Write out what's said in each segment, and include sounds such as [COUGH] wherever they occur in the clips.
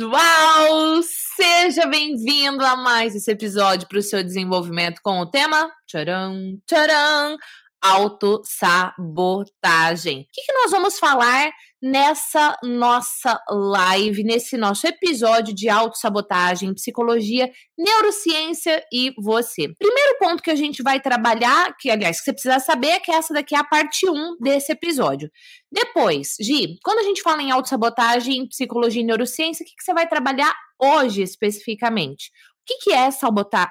Uau! Seja bem-vindo a mais esse episódio para o seu desenvolvimento com o tema tcharam, tcharam, autossabotagem. O que, que nós vamos falar nessa nossa live, nesse nosso episódio de autossabotagem, psicologia, neurociência e você. Primeiro ponto que a gente vai trabalhar, que aliás, que você precisa saber, é que essa daqui é a parte 1 desse episódio. Depois, Gi, quando a gente fala em autossabotagem, psicologia e neurociência, o que, que você vai trabalhar hoje especificamente? O que, que é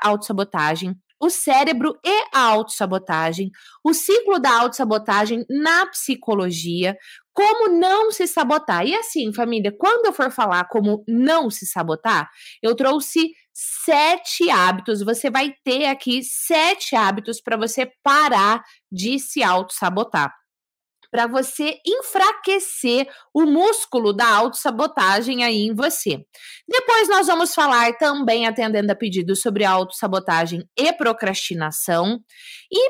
autossabotagem? o cérebro e a autossabotagem, o ciclo da autossabotagem na psicologia, como não se sabotar. E assim, família, quando eu for falar como não se sabotar, eu trouxe sete hábitos. Você vai ter aqui sete hábitos para você parar de se auto-sabotar para você enfraquecer o músculo da autossabotagem aí em você. Depois nós vamos falar também, atendendo a pedidos, sobre autossabotagem e procrastinação. E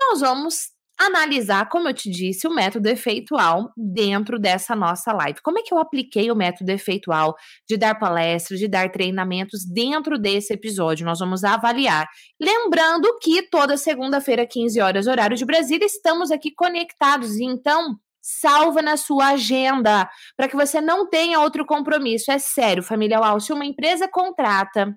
nós vamos analisar, como eu te disse, o método efeitual dentro dessa nossa live. Como é que eu apliquei o método efeitual de dar palestras, de dar treinamentos dentro desse episódio? Nós vamos avaliar. Lembrando que toda segunda-feira, 15 horas, horário de Brasília, estamos aqui conectados. Então, salva na sua agenda para que você não tenha outro compromisso. É sério, família se uma empresa contrata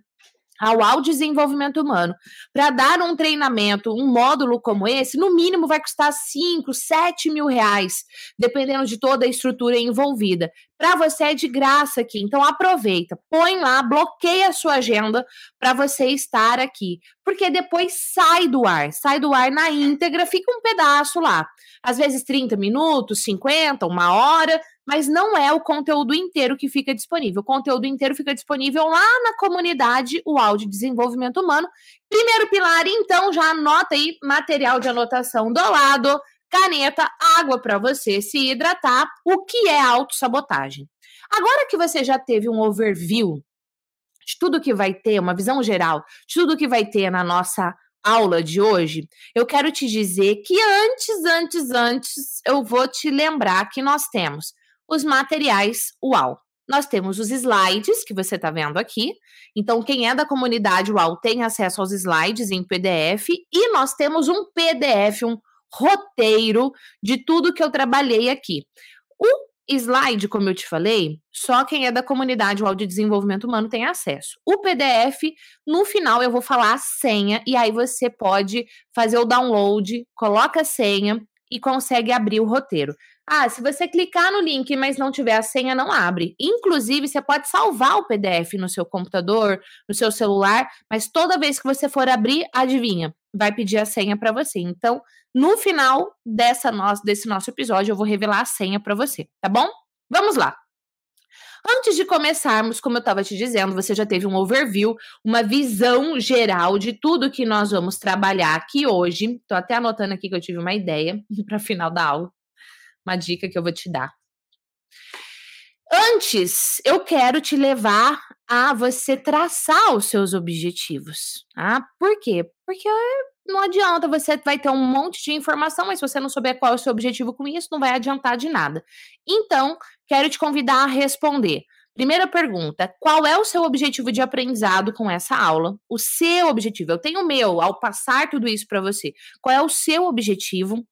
ao, ao desenvolvimento humano. Para dar um treinamento, um módulo como esse, no mínimo vai custar 5, 7 mil reais, dependendo de toda a estrutura envolvida. Para você é de graça aqui, então aproveita, põe lá, bloqueia a sua agenda para você estar aqui, porque depois sai do ar, sai do ar na íntegra, fica um pedaço lá. Às vezes 30 minutos, 50, uma hora, mas não é o conteúdo inteiro que fica disponível. O conteúdo inteiro fica disponível lá na comunidade o áudio Desenvolvimento Humano. Primeiro pilar, então, já anota aí material de anotação do lado, caneta, água para você se hidratar. O que é autossabotagem? Agora que você já teve um overview de tudo que vai ter, uma visão geral de tudo que vai ter na nossa aula de hoje, eu quero te dizer que antes, antes, antes, eu vou te lembrar que nós temos os materiais UAU. Nós temos os slides que você está vendo aqui. Então, quem é da comunidade UAU tem acesso aos slides em PDF. E nós temos um PDF, um roteiro de tudo que eu trabalhei aqui. O slide, como eu te falei, só quem é da comunidade UAU de Desenvolvimento Humano tem acesso. O PDF, no final, eu vou falar a senha. E aí você pode fazer o download, coloca a senha e consegue abrir o roteiro. Ah, se você clicar no link, mas não tiver a senha, não abre. Inclusive, você pode salvar o PDF no seu computador, no seu celular, mas toda vez que você for abrir, adivinha, vai pedir a senha para você. Então, no final dessa nossa, desse nosso episódio, eu vou revelar a senha para você, tá bom? Vamos lá. Antes de começarmos, como eu estava te dizendo, você já teve um overview, uma visão geral de tudo que nós vamos trabalhar aqui hoje. Estou até anotando aqui que eu tive uma ideia [LAUGHS] para final da aula uma dica que eu vou te dar. Antes, eu quero te levar a você traçar os seus objetivos. Ah, por quê? Porque não adianta, você vai ter um monte de informação, mas se você não souber qual é o seu objetivo com isso, não vai adiantar de nada. Então, quero te convidar a responder. Primeira pergunta: qual é o seu objetivo de aprendizado com essa aula? O seu objetivo. Eu tenho o meu ao passar tudo isso para você. Qual é o seu objetivo?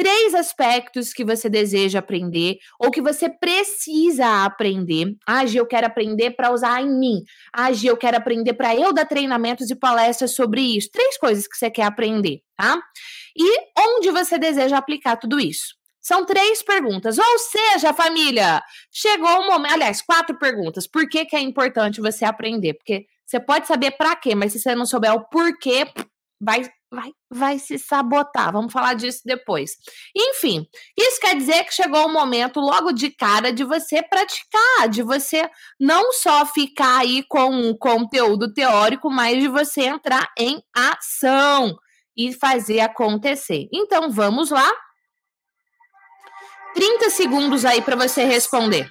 Três aspectos que você deseja aprender ou que você precisa aprender. Ah, eu quero aprender para usar em mim. Ah, eu quero aprender para eu dar treinamentos e palestras sobre isso. Três coisas que você quer aprender, tá? E onde você deseja aplicar tudo isso? São três perguntas. Ou seja, família, chegou o momento. Aliás, quatro perguntas. Por que, que é importante você aprender? Porque você pode saber para quê, mas se você não souber o porquê, vai vai, vai se sabotar. Vamos falar disso depois. Enfim, isso quer dizer que chegou o momento, logo de cara, de você praticar, de você não só ficar aí com um conteúdo teórico, mas de você entrar em ação e fazer acontecer. Então, vamos lá. 30 segundos aí para você responder.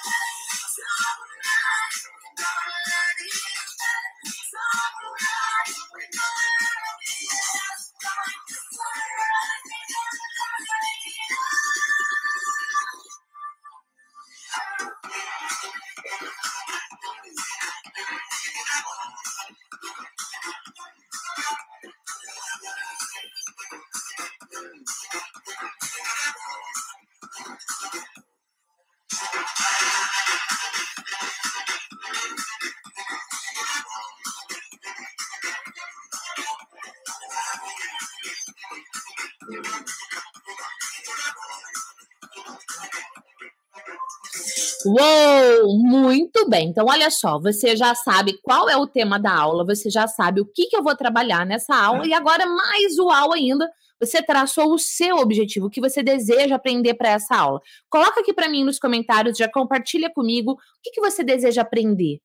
Uou, muito bem. Então, olha só, você já sabe qual é o tema da aula, você já sabe o que, que eu vou trabalhar nessa aula, e agora, mais uau ainda, você traçou o seu objetivo, o que você deseja aprender para essa aula. Coloca aqui para mim nos comentários, já compartilha comigo o que, que você deseja aprender.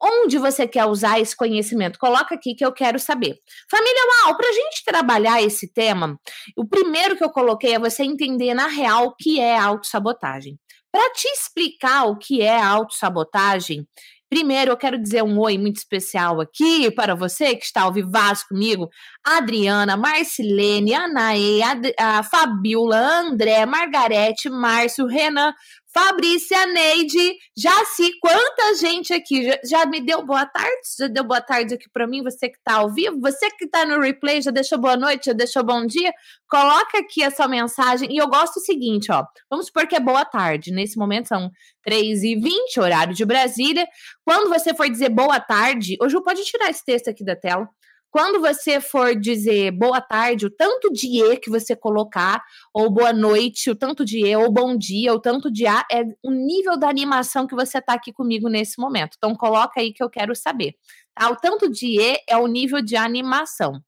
Onde você quer usar esse conhecimento? Coloca aqui que eu quero saber. Família Uau, para a gente trabalhar esse tema, o primeiro que eu coloquei é você entender na real o que é autossabotagem. Para te explicar o que é autossabotagem, Primeiro, eu quero dizer um oi muito especial aqui para você que está ao vivaço comigo. Adriana, Marcilene, Anaê, a Fabiola, André, Margarete, Márcio, Renan, Fabrícia, Neide, Jaci, quanta gente aqui. Já, já, me deu boa tarde? Já deu boa tarde aqui para mim, você que está ao vivo? Você que está no replay, já deixou boa noite? Já deixou bom dia? Coloca aqui a sua mensagem. E eu gosto do seguinte, ó. Vamos supor que é boa tarde. Nesse momento são 3h20, horário de Brasília. Quando você for dizer boa tarde, hoje pode tirar esse texto aqui da tela. Quando você for dizer boa tarde, o tanto de E que você colocar, ou boa noite, o tanto de E, ou bom dia, o tanto de A, é o nível da animação que você está aqui comigo nesse momento. Então, coloca aí que eu quero saber. Tá? O tanto de E é o nível de animação.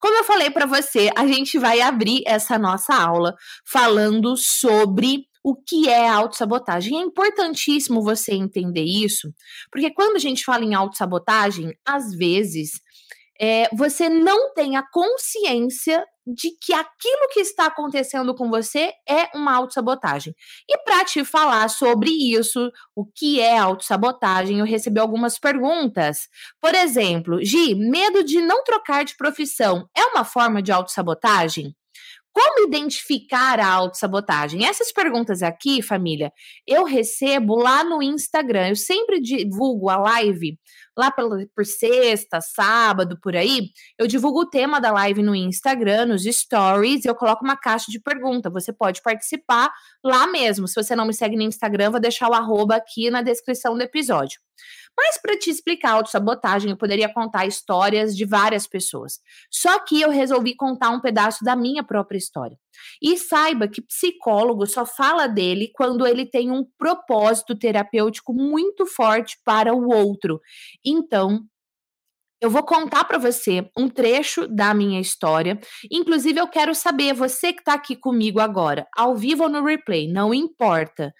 Como eu falei para você, a gente vai abrir essa nossa aula falando sobre o que é autossabotagem. É importantíssimo você entender isso, porque quando a gente fala em autossabotagem, às vezes é, você não tem a consciência de que aquilo que está acontecendo com você é uma autossabotagem. E para te falar sobre isso, o que é autossabotagem, eu recebi algumas perguntas. Por exemplo, Gi, medo de não trocar de profissão é uma forma de autossabotagem? Como identificar a autossabotagem? Essas perguntas aqui, família, eu recebo lá no Instagram. Eu sempre divulgo a live lá por, sexta, sábado, por aí. Eu divulgo o tema da live no Instagram, nos stories, e eu coloco uma caixa de pergunta. Você pode participar lá mesmo. Se você não me segue no Instagram, vou deixar o arroba aqui na descrição do episódio. Mas para te explicar autossabotagem, eu poderia contar histórias de várias pessoas. Só que eu resolvi contar um pedaço da minha própria história. E saiba que psicólogo só fala dele quando ele tem um propósito terapêutico muito forte para o outro. Então, eu vou contar para você um trecho da minha história. Inclusive, eu quero saber, você que está aqui comigo agora, ao vivo ou no replay, não importa.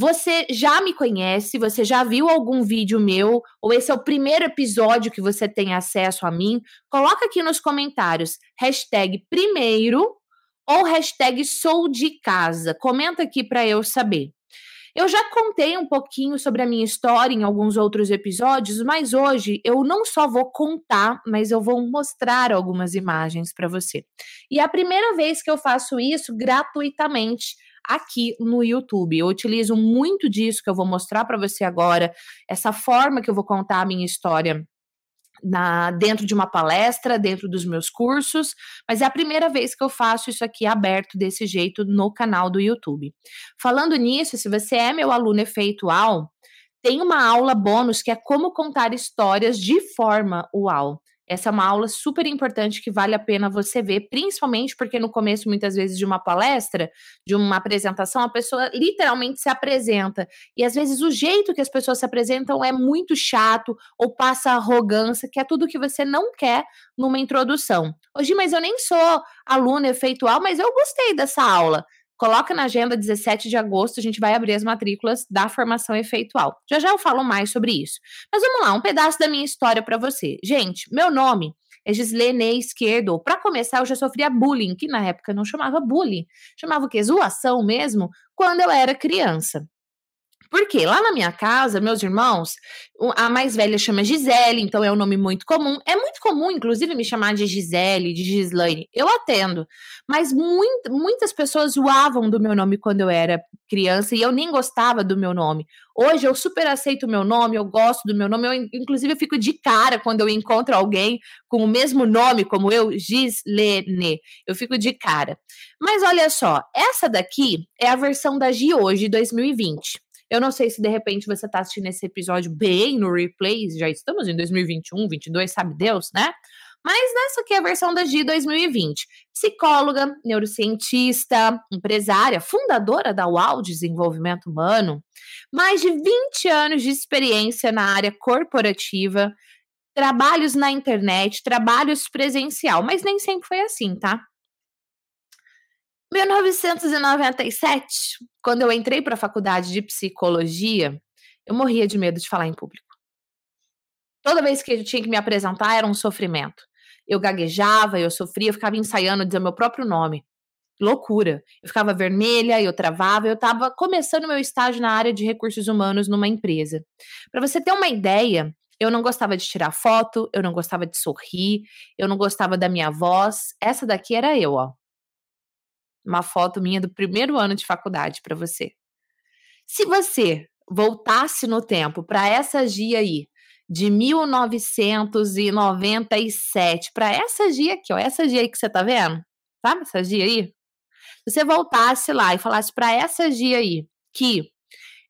Você já me conhece? Você já viu algum vídeo meu? Ou esse é o primeiro episódio que você tem acesso a mim? Coloca aqui nos comentários hashtag primeiro ou hashtag sou de casa. Comenta aqui para eu saber. Eu já contei um pouquinho sobre a minha história em alguns outros episódios, mas hoje eu não só vou contar, mas eu vou mostrar algumas imagens para você. E é a primeira vez que eu faço isso gratuitamente aqui no YouTube. Eu utilizo muito disso que eu vou mostrar para você agora, essa forma que eu vou contar a minha história na, dentro de uma palestra, dentro dos meus cursos, mas é a primeira vez que eu faço isso aqui aberto desse jeito no canal do YouTube. Falando nisso, se você é meu aluno efeitual, tem uma aula bônus que é como contar histórias de forma UAU. Essa é uma aula super importante que vale a pena você ver, principalmente porque no começo, muitas vezes, de uma palestra, de uma apresentação, a pessoa literalmente se apresenta. E às vezes o jeito que as pessoas se apresentam é muito chato ou passa arrogância, que é tudo que você não quer numa introdução. Hoje, mas eu nem sou aluna efeitual, mas eu gostei dessa aula. Coloca na agenda 17 de agosto, a gente vai abrir as matrículas da formação efeitual. Já já eu falo mais sobre isso. Mas vamos lá, um pedaço da minha história para você. Gente, meu nome é Gislene Esquerdo. Para começar, eu já sofria bullying, que na época não chamava bullying, chamava o quê? Zoação mesmo, quando eu era criança. Porque lá na minha casa, meus irmãos, a mais velha chama Gisele, então é um nome muito comum. É muito comum, inclusive, me chamar de Gisele, de Gislaine. Eu atendo. Mas muito, muitas pessoas zoavam do meu nome quando eu era criança e eu nem gostava do meu nome. Hoje eu super aceito o meu nome, eu gosto do meu nome. Eu, inclusive, eu fico de cara quando eu encontro alguém com o mesmo nome como eu, Gislene. Eu fico de cara. Mas olha só, essa daqui é a versão da Gi hoje, 2020. Eu não sei se de repente você está assistindo esse episódio bem no replay, já estamos em 2021, 22, sabe Deus, né? Mas essa aqui é a versão da Gi 2020. Psicóloga, neurocientista, empresária, fundadora da UAU Desenvolvimento Humano, mais de 20 anos de experiência na área corporativa, trabalhos na internet, trabalhos presencial, mas nem sempre foi assim, tá? 1997, quando eu entrei para a faculdade de psicologia, eu morria de medo de falar em público. Toda vez que eu tinha que me apresentar era um sofrimento. Eu gaguejava, eu sofria, eu ficava ensaiando dizer meu próprio nome. Loucura. Eu ficava vermelha, eu travava, eu estava começando meu estágio na área de recursos humanos numa empresa. Para você ter uma ideia, eu não gostava de tirar foto, eu não gostava de sorrir, eu não gostava da minha voz. Essa daqui era eu, ó. Uma foto minha do primeiro ano de faculdade para você. Se você voltasse no tempo para essa Gia aí, de 1997 para essa Gia aqui, ó, essa Gia aí que você tá vendo? Sabe essa Gia aí? Se você voltasse lá e falasse para essa Gia aí que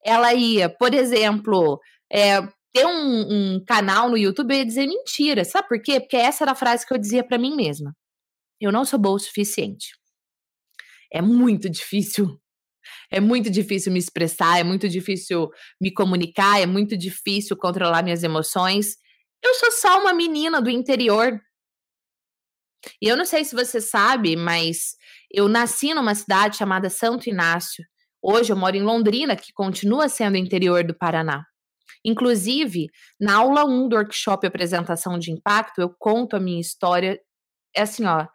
ela ia, por exemplo, é, ter um, um, canal no YouTube, eu ia dizer mentira. Sabe por quê? Porque essa era a frase que eu dizia para mim mesma. Eu não sou boa o suficiente. É muito difícil é muito difícil me expressar, é muito difícil me comunicar, é muito difícil controlar minhas emoções. Eu sou só uma menina do interior. E eu não sei se você sabe, mas eu nasci numa cidade chamada Santo Inácio. Hoje eu moro em Londrina, que continua sendo interior do Paraná. Inclusive, na aula 1 do workshop Apresentação de Impacto, eu conto a minha história. É assim, ó,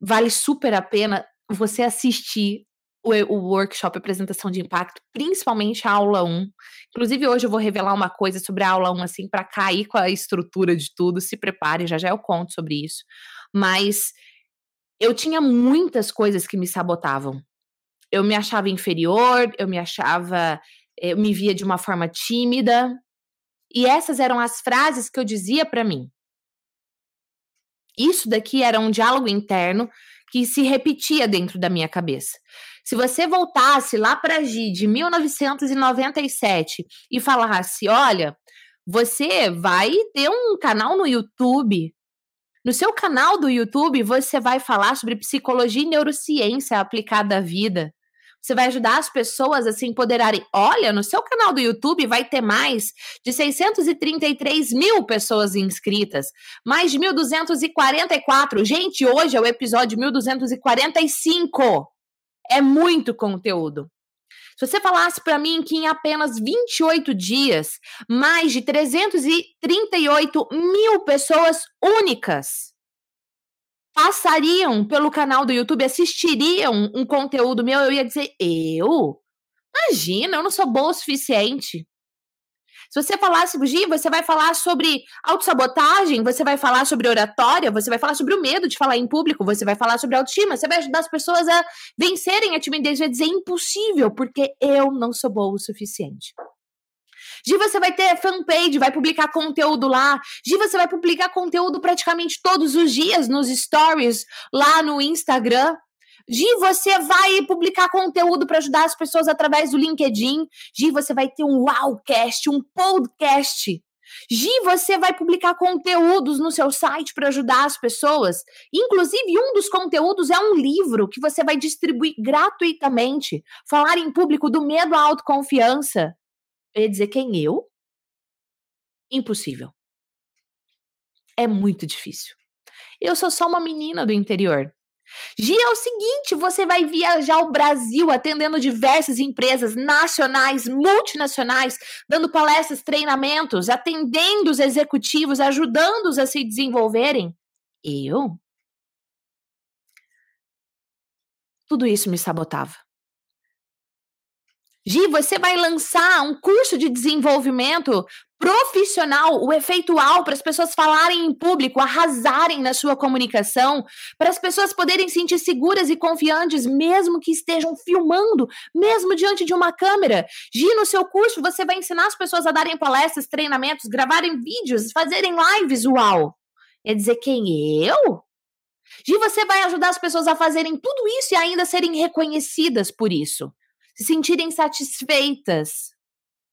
vale super a pena você assistir o, o workshop Apresentação de Impacto, principalmente a aula 1. Inclusive, hoje eu vou revelar uma coisa sobre a aula 1, assim, para cair com a estrutura de tudo. Se prepare, já já eu conto sobre isso. Mas eu tinha muitas coisas que me sabotavam. Eu me achava inferior, eu me achava, eu me via de uma forma tímida. E essas eram as frases que eu dizia para mim. Isso daqui era um diálogo interno que se repetia dentro da minha cabeça. Se você voltasse lá para Gi de 1997 e falasse: olha, você vai ter um canal no YouTube. No seu canal do YouTube, você vai falar sobre psicologia e neurociência aplicada à vida. Você vai ajudar as pessoas a se empoderarem. Olha, no seu canal do YouTube vai ter mais de 633 mil pessoas inscritas, mais de 1.244. Gente, hoje é o episódio 1245. É muito conteúdo. Se você falasse para mim que em apenas 28 dias, mais de 338 mil pessoas únicas passariam pelo canal do YouTube, assistiriam um conteúdo meu, eu ia dizer: eu? Imagina, eu não sou boa o suficiente. Se você falasse, Gi, você vai falar sobre autossabotagem, você vai falar sobre oratória, você vai falar sobre o medo de falar em público, você vai falar sobre autoestima, você vai ajudar as pessoas a vencerem a timidez, vai dizer impossível, porque eu não sou boa o suficiente. Gi, você vai ter fanpage, vai publicar conteúdo lá. Gi, você vai publicar conteúdo praticamente todos os dias nos stories lá no Instagram. Gi, você vai publicar conteúdo para ajudar as pessoas através do LinkedIn. Gi, você vai ter um wowcast, um podcast. Gi, você vai publicar conteúdos no seu site para ajudar as pessoas. Inclusive, um dos conteúdos é um livro que você vai distribuir gratuitamente. Falar em público do medo à autoconfiança. Eu ia dizer quem eu? Impossível. É muito difícil. Eu sou só uma menina do interior. Gia, é o seguinte: você vai viajar o Brasil atendendo diversas empresas nacionais, multinacionais, dando palestras, treinamentos, atendendo os executivos, ajudando-os a se desenvolverem. Eu? Tudo isso me sabotava. Gi, você vai lançar um curso de desenvolvimento profissional, o efeitual, para as pessoas falarem em público, arrasarem na sua comunicação, para as pessoas poderem sentir seguras e confiantes, mesmo que estejam filmando, mesmo diante de uma câmera. Gi, no seu curso, você vai ensinar as pessoas a darem palestras, treinamentos, gravarem vídeos, fazerem lives, uau! É dizer quem eu? Gi, você vai ajudar as pessoas a fazerem tudo isso e ainda serem reconhecidas por isso se sentirem satisfeitas.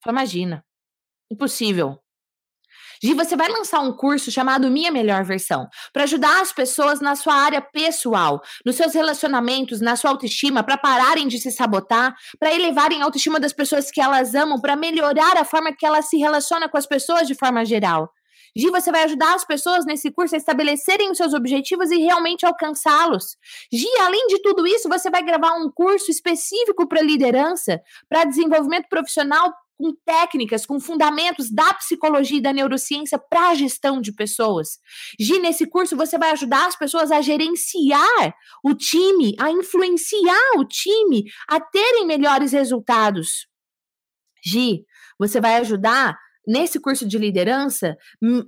Imagina. Impossível. Gi, você vai lançar um curso chamado Minha Melhor Versão, para ajudar as pessoas na sua área pessoal, nos seus relacionamentos, na sua autoestima, para pararem de se sabotar, para elevarem a autoestima das pessoas que elas amam, para melhorar a forma que elas se relacionam com as pessoas de forma geral. Gi, você vai ajudar as pessoas nesse curso a estabelecerem os seus objetivos e realmente alcançá-los. Gi, além de tudo isso, você vai gravar um curso específico para liderança, para desenvolvimento profissional com técnicas, com fundamentos da psicologia e da neurociência para a gestão de pessoas. Gi, nesse curso você vai ajudar as pessoas a gerenciar o time, a influenciar o time, a terem melhores resultados. Gi, você vai ajudar nesse curso de liderança hum,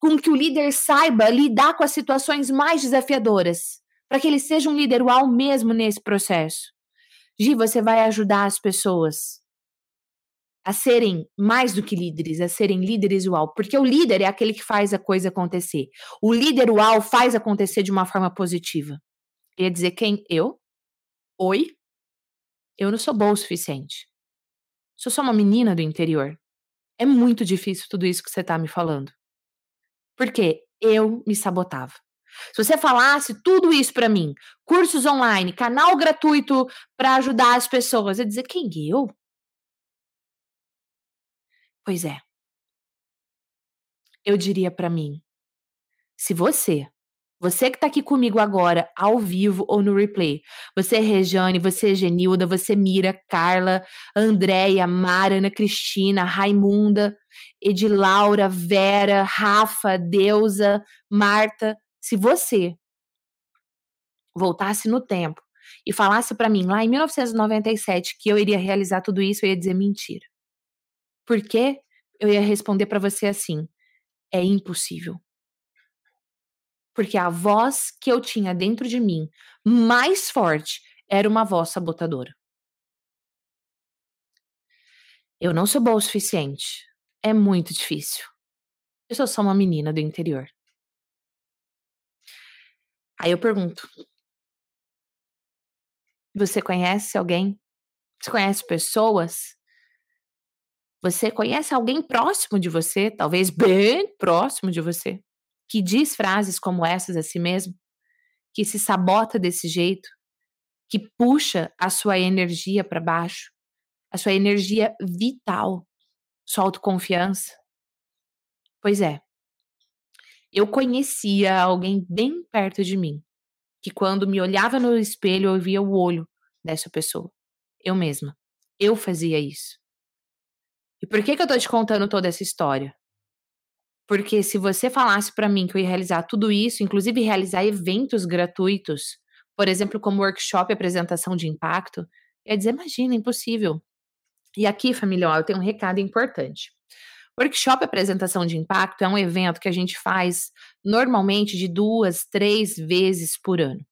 com que o líder saiba lidar com as situações mais desafiadoras, para que ele seja um líder uau mesmo nesse processo. Gi, você vai ajudar as pessoas a serem mais do que líderes, a serem líderes uau, porque o líder é aquele que faz a coisa acontecer. O líder uau faz acontecer de uma forma positiva. Ia dizer quem? Eu? Oi? Eu não sou boa o suficiente. Sou só uma menina do interior. É muito difícil tudo isso que você está me falando. Porque eu me sabotava. Se você falasse tudo isso para mim, cursos online, canal gratuito para ajudar as pessoas, eu ia dizer quem eu? Pois é. Eu diria para mim, se você você que está aqui comigo agora, ao vivo ou no replay. Você é Rejane, você é Genilda, você é Mira, Carla, Andréia, Mara, Ana Cristina, Raimunda, Edilaura, Vera, Rafa, Deusa, Marta. Se você voltasse no tempo e falasse para mim lá em 1997 que eu iria realizar tudo isso, eu ia dizer mentira. Por quê? Eu ia responder para você assim: é impossível porque a voz que eu tinha dentro de mim, mais forte, era uma voz sabotadora. Eu não sou boa o suficiente. É muito difícil. Eu sou só uma menina do interior. Aí eu pergunto: Você conhece alguém? Você conhece pessoas? Você conhece alguém próximo de você, talvez bem próximo de você, que diz frases como essas a si mesmo, que se sabota desse jeito, que puxa a sua energia para baixo, a sua energia vital, sua autoconfiança? Pois é. Eu conhecia alguém bem perto de mim, que quando me olhava no espelho eu via o olho dessa pessoa. Eu mesma. Eu fazia isso. E por que, que eu tô te contando toda essa história? Porque se você falasse para mim que eu ia realizar tudo isso, inclusive realizar eventos gratuitos, por exemplo, como workshop e apresentação de impacto, eu ia dizer, imagina, impossível. E aqui, família, ó, eu tenho um recado importante. Workshop apresentação de impacto é um evento que a gente faz normalmente de duas, três vezes por ano.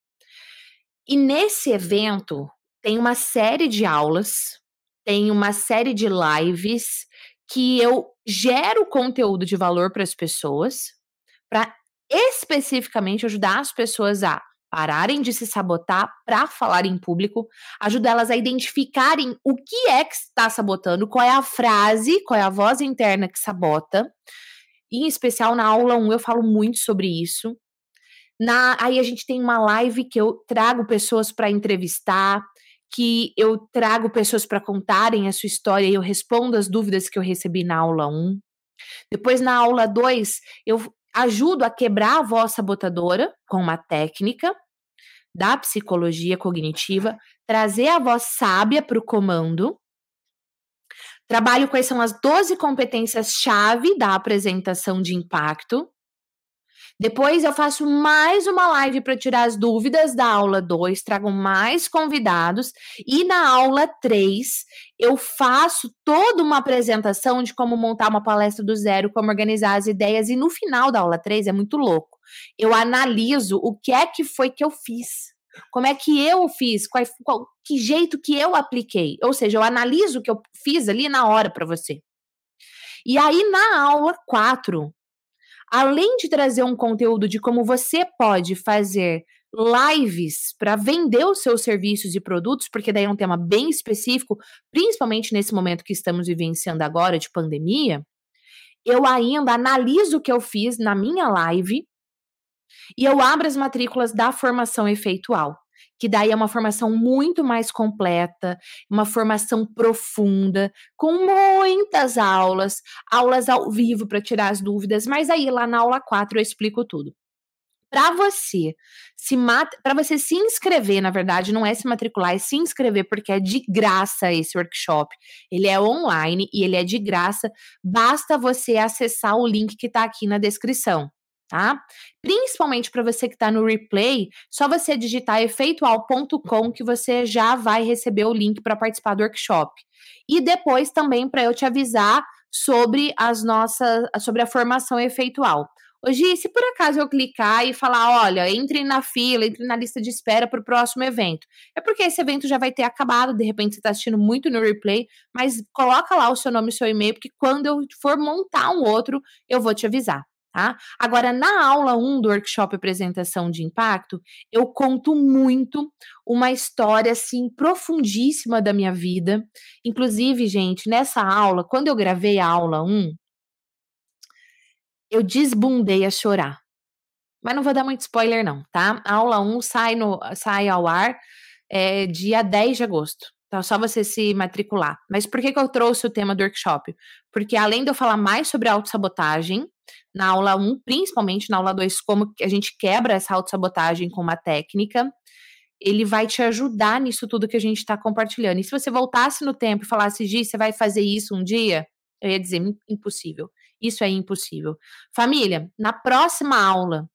E nesse evento tem uma série de aulas, tem uma série de lives que eu gero conteúdo de valor para as pessoas, para especificamente ajudar as pessoas a pararem de se sabotar para falar em público, ajudar elas a identificarem o que é que está sabotando, qual é a frase, qual é a voz interna que sabota. Em especial na aula 1 eu falo muito sobre isso. Na, aí a gente tem uma live que eu trago pessoas para entrevistar, que eu trago pessoas para contarem a sua história e eu respondo as dúvidas que eu recebi na aula 1. Depois, na aula 2, eu ajudo a quebrar a voz sabotadora com uma técnica da psicologia cognitiva, trazer a voz sábia para o comando. Trabalho quais são as 12 competências-chave da apresentação de impacto. Depois eu faço mais uma live para tirar as dúvidas da aula 2, trago mais convidados e na aula 3 eu faço toda uma apresentação de como montar uma palestra do zero, como organizar as ideias e no final da aula 3 é muito louco. Eu analiso o que é que foi que eu fiz. Como é que eu fiz? Qual, qual, que jeito que eu apliquei? Ou seja, eu analiso o que eu fiz ali na hora para você. E aí, na aula 4, além de trazer um conteúdo de como você pode fazer lives para vender os seus serviços e produtos, porque daí é um tema bem específico, principalmente nesse momento que estamos vivenciando agora de pandemia, eu ainda analiso o que eu fiz na minha live e eu abro as matrículas da formação efeitual que daí é uma formação muito mais completa, uma formação profunda, com muitas aulas, aulas ao vivo para tirar as dúvidas, mas aí lá na aula 4 eu explico tudo. Para você se para você se inscrever, na verdade, não é se matricular, é se inscrever porque é de graça esse workshop. Ele é online e ele é de graça. Basta você acessar o link que está aqui na descrição tá? Principalmente para você que está no replay, só você digitar efeitual.com que você já vai receber o link para participar do workshop. E depois também para eu te avisar sobre as nossas, sobre a formação efeitual. Hoje, se por acaso eu clicar e falar, olha, entre na fila, entre na lista de espera para o próximo evento, é porque esse evento já vai ter acabado, de repente você está assistindo muito no replay, mas coloca lá o seu nome e seu e-mail, porque quando eu for montar um outro, eu vou te avisar. Tá? Agora, na aula 1 do workshop Apresentação de Impacto, eu conto muito uma história assim profundíssima da minha vida. Inclusive, gente, nessa aula, quando eu gravei a aula 1, eu desbundei a chorar. Mas não vou dar muito spoiler, não, tá? A aula 1 sai, no, sai ao ar é, dia 10 de agosto. Então, só você se matricular. Mas por que, que eu trouxe o tema do workshop? Porque além de eu falar mais sobre autossabotagem, na aula 1, principalmente na aula 2, como a gente quebra essa autossabotagem com uma técnica, ele vai te ajudar nisso tudo que a gente está compartilhando. E se você voltasse no tempo e falasse, Gi, você vai fazer isso um dia? Eu ia dizer, impossível. Isso é impossível. Família, na próxima aula,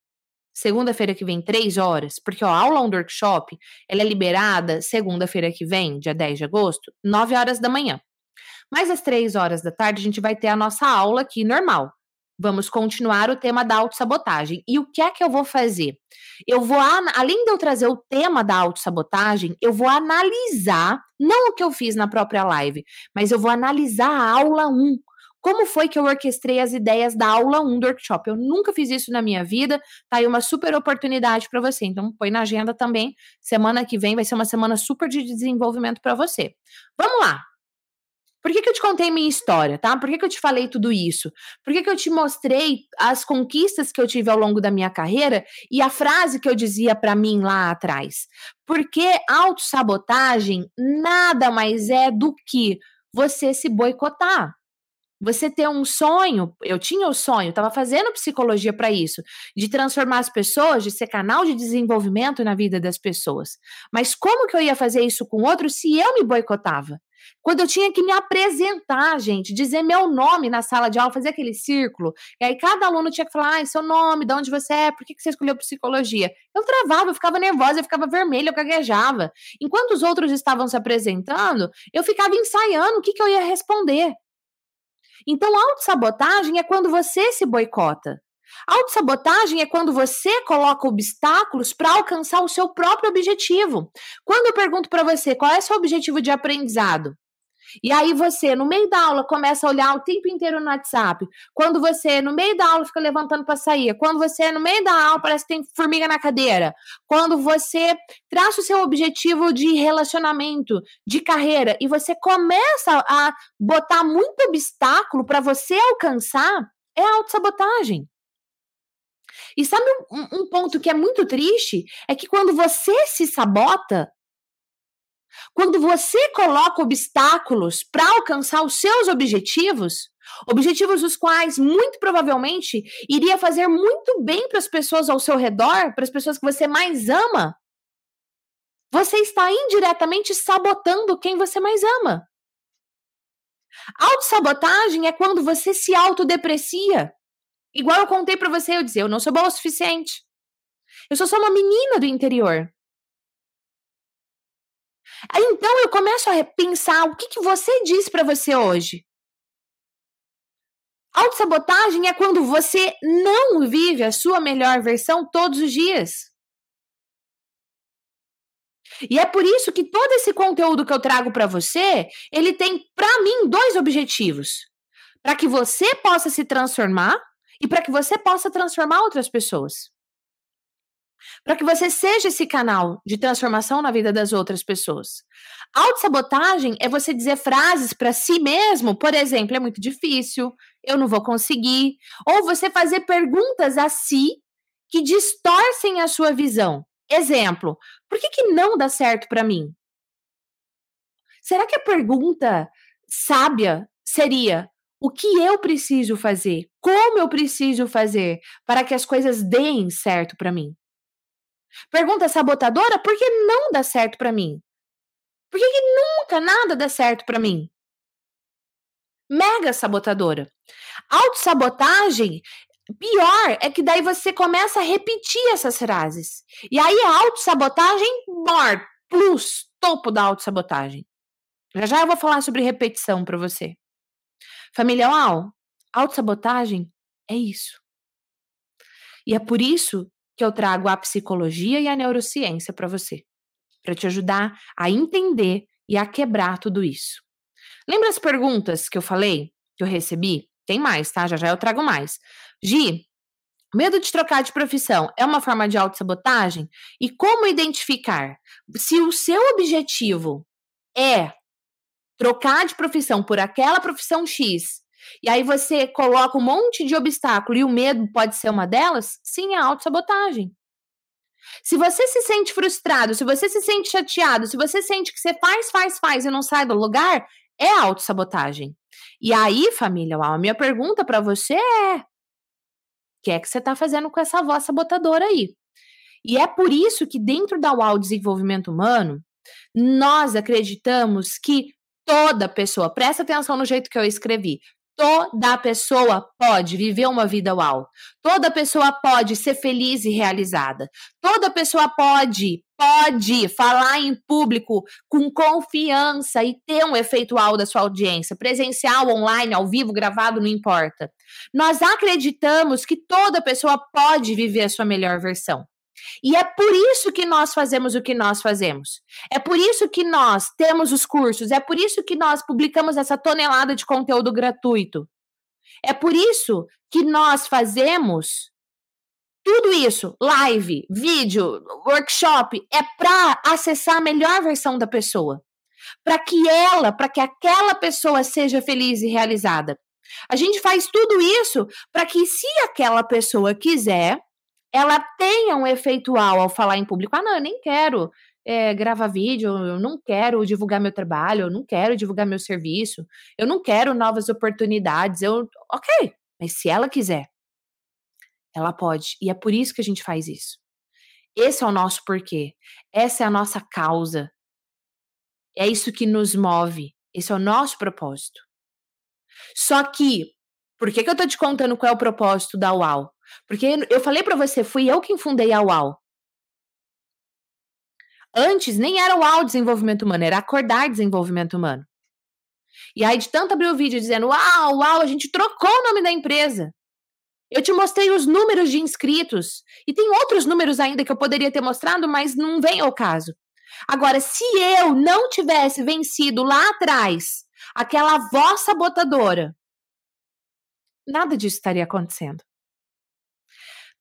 segunda-feira que vem, três horas, porque ó, a aula on workshop, ela é liberada segunda-feira que vem, dia 10 de agosto, 9 horas da manhã. Mas às três horas da tarde a gente vai ter a nossa aula aqui normal. Vamos continuar o tema da autossabotagem. E o que é que eu vou fazer? Eu vou, além de eu trazer o tema da autossabotagem, eu vou analisar, não o que eu fiz na própria live, mas eu vou analisar a aula 1, como foi que eu orquestrei as ideias da aula 1 do workshop? Eu nunca fiz isso na minha vida, tá aí uma super oportunidade para você. Então, põe na agenda também. Semana que vem vai ser uma semana super de desenvolvimento para você. Vamos lá. Por que, que eu te contei minha história, tá? Por que, que eu te falei tudo isso? Por que, que eu te mostrei as conquistas que eu tive ao longo da minha carreira e a frase que eu dizia para mim lá atrás? Porque autossabotagem nada mais é do que você se boicotar. Você ter um sonho, eu tinha o sonho, estava fazendo psicologia para isso, de transformar as pessoas, de ser canal de desenvolvimento na vida das pessoas. Mas como que eu ia fazer isso com outros se eu me boicotava? Quando eu tinha que me apresentar, gente, dizer meu nome na sala de aula, fazer aquele círculo, e aí cada aluno tinha que falar, ah, seu nome, de onde você é, por que você escolheu psicologia? Eu travava, eu ficava nervosa, eu ficava vermelha, eu gaguejava. Enquanto os outros estavam se apresentando, eu ficava ensaiando o que, que eu ia responder. Então, autossabotagem é quando você se boicota. Autossabotagem é quando você coloca obstáculos para alcançar o seu próprio objetivo. Quando eu pergunto para você qual é o seu objetivo de aprendizado, e aí você, no meio da aula, começa a olhar o tempo inteiro no WhatsApp. Quando você, no meio da aula, fica levantando para sair. Quando você, no meio da aula, parece que tem formiga na cadeira. Quando você traça o seu objetivo de relacionamento, de carreira, e você começa a botar muito obstáculo para você alcançar, é autossabotagem. E sabe um, um ponto que é muito triste? É que quando você se sabota, quando você coloca obstáculos para alcançar os seus objetivos, objetivos os quais muito provavelmente iria fazer muito bem para as pessoas ao seu redor, para as pessoas que você mais ama, você está indiretamente sabotando quem você mais ama. Autossabotagem é quando você se autodeprecia. Igual eu contei para você, eu dizer, eu não sou boa o suficiente. Eu sou só uma menina do interior. Aí então eu começo a pensar o que, que você diz para você hoje. Autossabotagem é quando você não vive a sua melhor versão todos os dias. E é por isso que todo esse conteúdo que eu trago para você, ele tem para mim dois objetivos: para que você possa se transformar e para que você possa transformar outras pessoas para que você seja esse canal de transformação na vida das outras pessoas. Autossabotagem é você dizer frases para si mesmo, por exemplo, é muito difícil, eu não vou conseguir. Ou você fazer perguntas a si que distorcem a sua visão. Exemplo, por que, que não dá certo para mim? Será que a pergunta sábia seria: o que eu preciso fazer? Como eu preciso fazer para que as coisas deem certo para mim? Pergunta sabotadora: por que não dá certo para mim? Por que, que nunca nada dá certo para mim? Mega sabotadora. Autossabotagem, pior é que daí você começa a repetir essas frases. E aí a autossabotagem, mor, plus, topo da autossabotagem. Já já eu vou falar sobre repetição para você. Família Uau, autossabotagem é isso. E é por isso que eu trago a psicologia e a neurociência para você, para te ajudar a entender e a quebrar tudo isso. Lembra as perguntas que eu falei, que eu recebi? Tem mais, tá? Já já eu trago mais. Gi, medo de trocar de profissão é uma forma de autossabotagem? E como identificar? Se o seu objetivo é trocar de profissão por aquela profissão X, e aí você coloca um monte de obstáculo e o medo pode ser uma delas, sim, é autossabotagem. Se você se sente frustrado, se você se sente chateado, se você sente que você faz, faz, faz e não sai do lugar, é autossabotagem. E aí, família, a minha pergunta para você é: o que é que você está fazendo com essa voz sabotadora aí? E é por isso que dentro da UAU Desenvolvimento Humano, nós acreditamos que Toda pessoa, presta atenção no jeito que eu escrevi. Toda pessoa pode viver uma vida uau. Toda pessoa pode ser feliz e realizada. Toda pessoa pode, pode falar em público com confiança e ter um efeito uau da sua audiência, presencial, online, ao vivo, gravado, não importa. Nós acreditamos que toda pessoa pode viver a sua melhor versão. E é por isso que nós fazemos o que nós fazemos. É por isso que nós temos os cursos, é por isso que nós publicamos essa tonelada de conteúdo gratuito. É por isso que nós fazemos tudo isso, live, vídeo, workshop, é para acessar a melhor versão da pessoa. Para que ela, para que aquela pessoa seja feliz e realizada. A gente faz tudo isso para que, se aquela pessoa quiser, ela tenha um efeitual ao falar em público. Ah, não, eu nem quero é, gravar vídeo, eu não quero divulgar meu trabalho, eu não quero divulgar meu serviço, eu não quero novas oportunidades. Eu, ok, mas se ela quiser, ela pode. E é por isso que a gente faz isso. Esse é o nosso porquê. Essa é a nossa causa. É isso que nos move. Esse é o nosso propósito. Só que, por que, que eu tô te contando qual é o propósito da UAU? Porque eu falei para você, fui eu quem fundei a UAU. Antes nem era UAU Desenvolvimento Humano, era Acordar Desenvolvimento Humano. E aí, de tanto abrir o vídeo dizendo, uau, uau, a gente trocou o nome da empresa. Eu te mostrei os números de inscritos. E tem outros números ainda que eu poderia ter mostrado, mas não vem ao caso. Agora, se eu não tivesse vencido lá atrás aquela voz sabotadora, nada disso estaria acontecendo.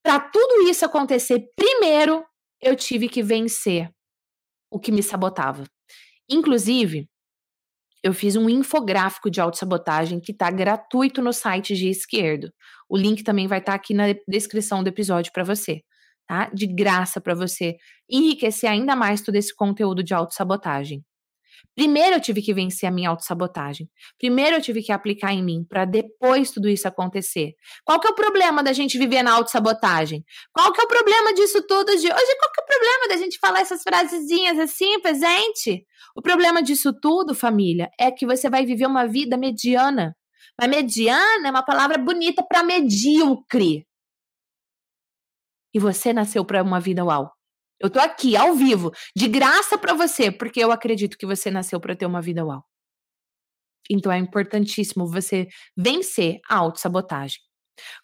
Para tudo isso acontecer, primeiro eu tive que vencer o que me sabotava. Inclusive, eu fiz um infográfico de autossabotagem que está gratuito no site de esquerdo. O link também vai estar tá aqui na descrição do episódio para você, tá? De graça para você enriquecer ainda mais todo esse conteúdo de autossabotagem. Primeiro eu tive que vencer a minha autossabotagem. Primeiro eu tive que aplicar em mim para depois tudo isso acontecer. Qual que é o problema da gente viver na autossabotagem? Qual que é o problema disso tudo de hoje? Qual que é o problema da gente falar essas frasezinhas assim, presente? O problema disso tudo, família, é que você vai viver uma vida mediana. Mas mediana é uma palavra bonita para medíocre. E você nasceu para uma vida uau. Eu tô aqui, ao vivo, de graça para você, porque eu acredito que você nasceu para ter uma vida uau. Então é importantíssimo você vencer a autossabotagem.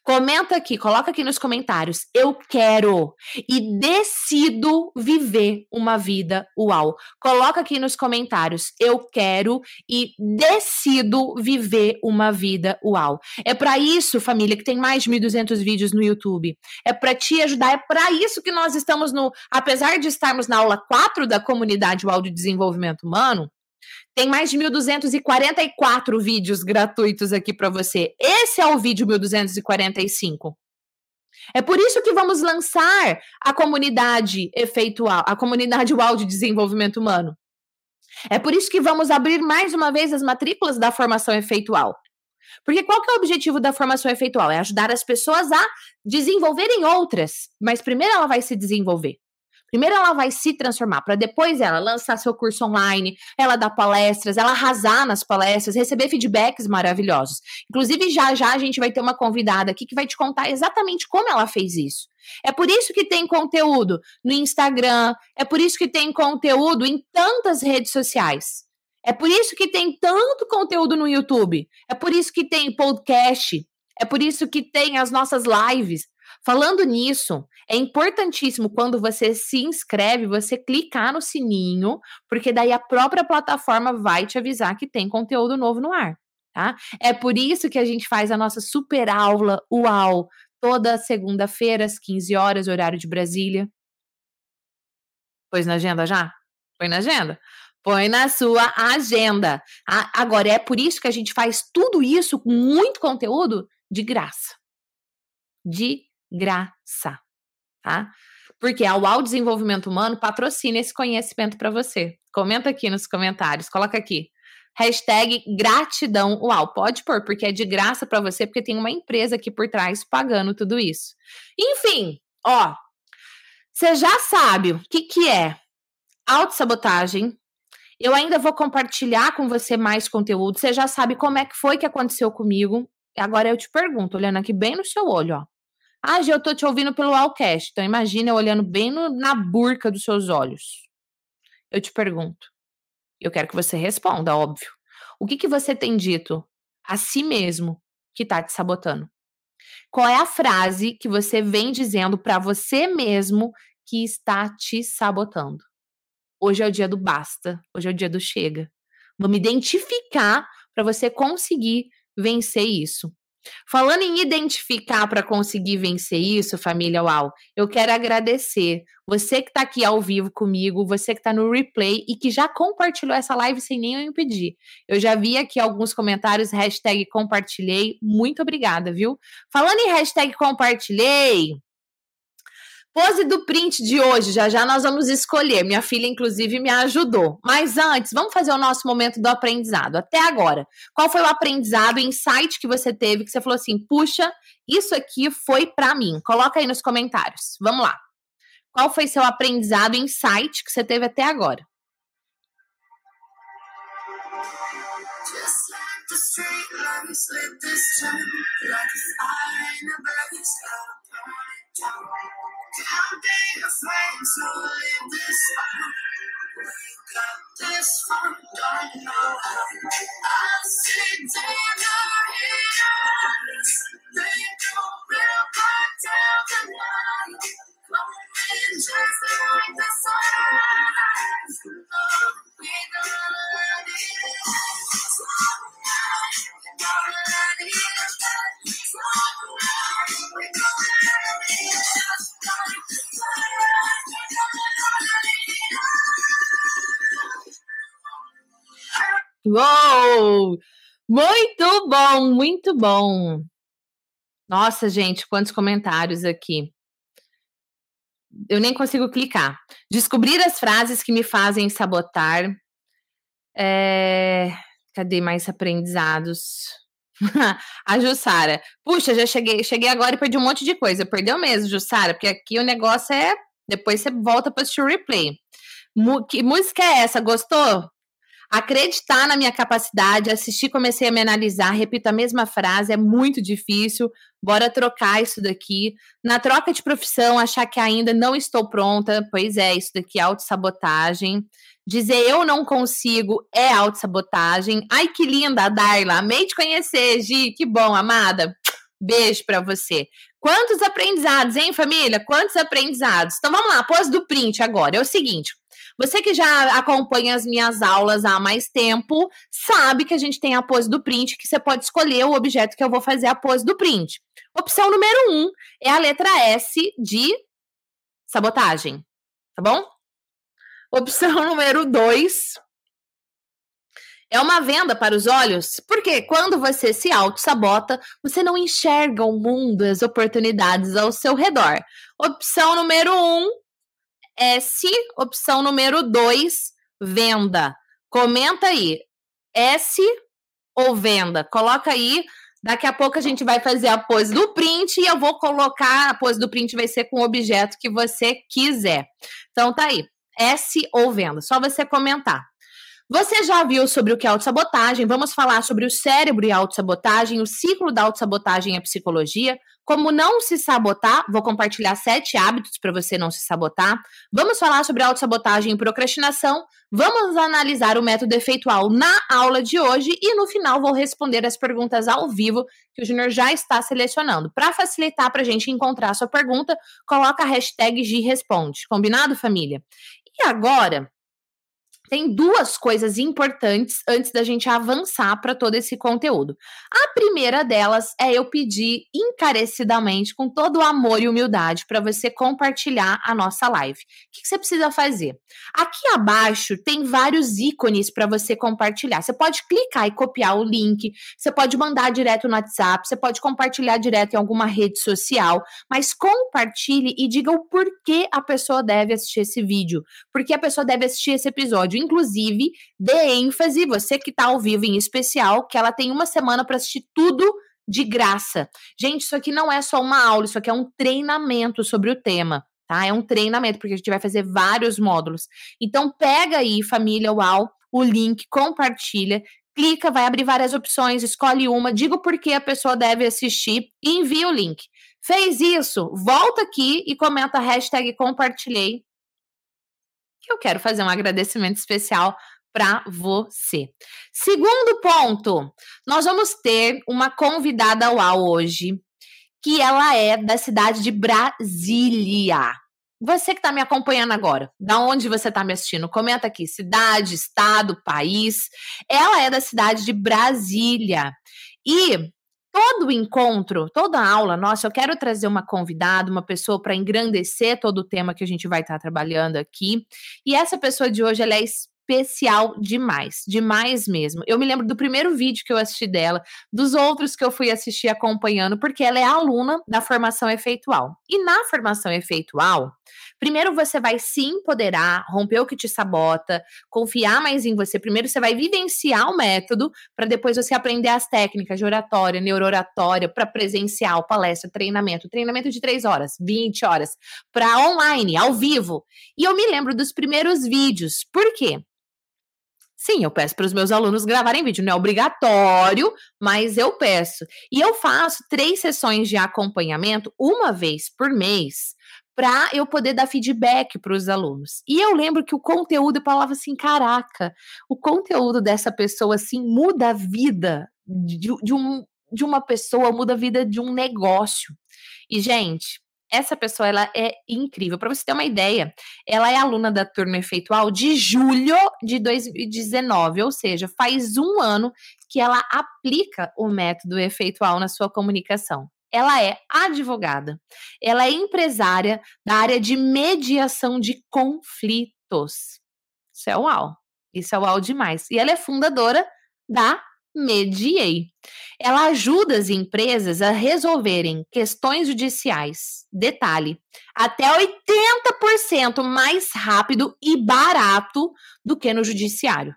Comenta aqui, coloca aqui nos comentários. Eu quero e decido viver uma vida uau. Coloca aqui nos comentários. Eu quero e decido viver uma vida uau. É para isso, família, que tem mais de 1.200 vídeos no YouTube. É para te ajudar. É para isso que nós estamos no. Apesar de estarmos na aula 4 da comunidade UAU de desenvolvimento humano, Tem mais de 1.244 vídeos gratuitos aqui para você. Esse é o vídeo 1245. É por isso que vamos lançar a comunidade efeitual, a comunidade UAU de desenvolvimento humano. É por isso que vamos abrir mais uma vez as matrículas da formação efeitual. Porque qual que é o objetivo da formação efeitual? É ajudar as pessoas a desenvolverem outras, mas primeiro ela vai se desenvolver. Primeiro ela vai se transformar, para depois ela lançar seu curso online, ela dar palestras, ela arrasar nas palestras, receber feedbacks maravilhosos. Inclusive, já já a gente vai ter uma convidada aqui que vai te contar exatamente como ela fez isso. É por isso que tem conteúdo no Instagram, é por isso que tem conteúdo em tantas redes sociais. É por isso que tem tanto conteúdo no YouTube. É por isso que tem podcast. É por isso que tem as nossas lives. Falando nisso, é importantíssimo quando você se inscreve, você clicar no sininho, porque daí a própria plataforma vai te avisar que tem conteúdo novo no ar, tá? É por isso que a gente faz a nossa super aula UAU toda segunda-feira às 15 horas, horário de Brasília. Pôs na agenda já? Põe na agenda? Põe na sua agenda. Agora, é por isso que a gente faz tudo isso com muito conteúdo de graça. De graça, tá? Porque a UAU Desenvolvimento Humano patrocina esse conhecimento para você. Comenta aqui nos comentários, coloca aqui. Hashtag gratidão UAU. Pode pôr, porque é de graça para você, porque tem uma empresa aqui por trás pagando tudo isso. Enfim, ó, você já sabe o que, que é autossabotagem. Eu ainda vou compartilhar com você mais conteúdo. Você já sabe como é que foi que aconteceu comigo. Agora eu te pergunto, olhando aqui bem no seu olho, ó. Ah, já eu tô te ouvindo pelo Allcast. Então imagina eu olhando bem no, na burca dos seus olhos. Eu te pergunto. Eu quero que você responda, óbvio. O que, que você tem dito a si mesmo que tá te sabotando? Qual é a frase que você vem dizendo para você mesmo que está te sabotando? Hoje é o dia do basta, hoje é o dia do chega. Vamos identificar para você conseguir vencer isso. Falando em identificar para conseguir vencer isso, família Uau, eu quero agradecer você que está aqui ao vivo comigo, você que está no replay e que já compartilhou essa live sem nem eu impedir. Eu já vi aqui alguns comentários, hashtag compartilhei, muito obrigada, viu? Falando em hashtag compartilhei, Pose do print de hoje, já já nós vamos escolher. Minha filha, inclusive, me ajudou. Mas antes, vamos fazer o nosso momento do aprendizado. Até agora, qual foi o aprendizado, insight que você teve, que você falou assim, puxa, isso aqui foi para mim? Coloca aí nos comentários. Vamos lá. Qual foi seu aprendizado, insight que você teve até agora? Just How they afraid to live this far. We got this far, know how. I see danger here. They don't real back the. Uou! Muito bom, muito bom. Nossa, gente, quantos comentários aqui. Eu nem consigo clicar. Descobrir as frases que me fazem sabotar. É... Cadê mais aprendizados? [LAUGHS] a Jussara. Puxa, já cheguei, cheguei agora e perdi um monte de coisa. Perdeu mesmo, Jussara, porque aqui o negócio é. Depois você volta para assistir o replay. que música é essa? Gostou? Acreditar na minha capacidade, assistir, comecei a me analisar, repito a mesma frase, é muito difícil. Bora trocar isso daqui. Na troca de profissão, achar que ainda não estou pronta, pois é, isso daqui é autossabotagem. Dizer eu não consigo é autossabotagem. Ai, que linda, Darla. Amei te conhecer, Gi. Que bom, amada. Beijo para você. Quantos aprendizados, hein, família? Quantos aprendizados? Então vamos lá, pós do print agora. É o seguinte: você que já acompanha as minhas aulas há mais tempo, sabe que a gente tem a pose do print, que você pode escolher o objeto que eu vou fazer a pose do print. Opção número um é a letra S de sabotagem, tá bom? Opção [LAUGHS] número dois É uma venda para os olhos, porque quando você se auto-sabota, você não enxerga o mundo, as oportunidades ao seu redor. Opção número um, S. Opção número dois, venda. Comenta aí, S ou venda? Coloca aí. Daqui a pouco a gente vai fazer a pose do print e eu vou colocar a pose do print vai ser com o objeto que você quiser. Então tá aí, S ou venda, só você comentar. Você já viu sobre o que é autossabotagem? Vamos falar sobre o cérebro e a autossabotagem, o ciclo da autossabotagem e a psicologia, como não se sabotar. Vou compartilhar sete hábitos para você não se sabotar. Vamos falar sobre autossabotagem e procrastinação. Vamos analisar o método efeitual na aula de hoje e no final vou responder as perguntas ao vivo que o Júnior já está selecionando. Para facilitar para a gente encontrar a sua pergunta, coloca a hashtag Responde. Combinado, família? E agora, tem duas coisas importantes antes da gente avançar para todo esse conteúdo. A primeira delas é eu pedir encarecidamente, com todo o amor e humildade, para você compartilhar a nossa live. O que você precisa fazer? Aqui abaixo tem vários ícones para você compartilhar. Você pode clicar e copiar o link, você pode mandar direto no WhatsApp, você pode compartilhar direto em alguma rede social, mas compartilhe e diga o porquê a pessoa deve assistir esse vídeo, porque a pessoa deve assistir esse episódio episódio. Inclusive, dê ênfase, você que está ao vivo em especial, que ela tem uma semana para assistir tudo de graça. Gente, isso aqui não é só uma aula, isso aqui é um treinamento sobre o tema. Tá? É um treinamento, porque a gente vai fazer vários módulos. Então, pega aí, família UAU, o link, compartilha, clica, vai abrir várias opções, escolhe uma, diga o porquê a pessoa deve assistir e envia o link. Fez isso? Volta aqui e comenta a hashtag compartilhei que eu quero fazer um agradecimento especial para você. Segundo ponto, nós vamos ter uma convidada UAU hoje, que ela é da cidade de Brasília. Você que está me acompanhando agora, da onde você está me assistindo, comenta aqui: cidade, estado, país. Ela é da cidade de Brasília. E todo encontro, toda aula, nossa, eu quero trazer uma convidada, uma pessoa para engrandecer todo o tema que a gente vai estar tá trabalhando aqui. E essa pessoa de hoje, ela é especial demais, demais mesmo. Eu me lembro do primeiro vídeo que eu assisti dela, dos outros que eu fui assistir acompanhando, porque ela é aluna da formação efeitual. E na formação efeitual, primeiro você vai se empoderar, romper o que te sabota, confiar mais em você. Primeiro você vai vivenciar o método, para depois você aprender as técnicas de oratória, neuroratória, para presencial, palestra, treinamento. Treinamento de 3 horas, 20 horas, para online, ao vivo. E eu me lembro dos primeiros vídeos. Por quê? Sim, eu peço para os meus alunos gravarem vídeo. Não é obrigatório, mas eu peço. E eu faço três sessões de acompanhamento uma vez por mês para eu poder dar feedback para os alunos. E eu lembro que o conteúdo, eu falava assim, caraca, o conteúdo dessa pessoa assim muda a vida de, de, um, de uma pessoa, muda a vida de um negócio. E gente, essa pessoa ela é incrível. Para você ter uma ideia, ela é aluna da turma efeitual de julho de 2019, ou seja, faz um ano que ela aplica o método efeitual na sua comunicação. Ela é advogada, ela é empresária da área de mediação de conflitos. Isso é uau! Isso é uau demais. E ela é fundadora da Mediei. Ela ajuda as empresas a resolverem questões judiciais, detalhe, até 80% mais rápido e barato do que no judiciário.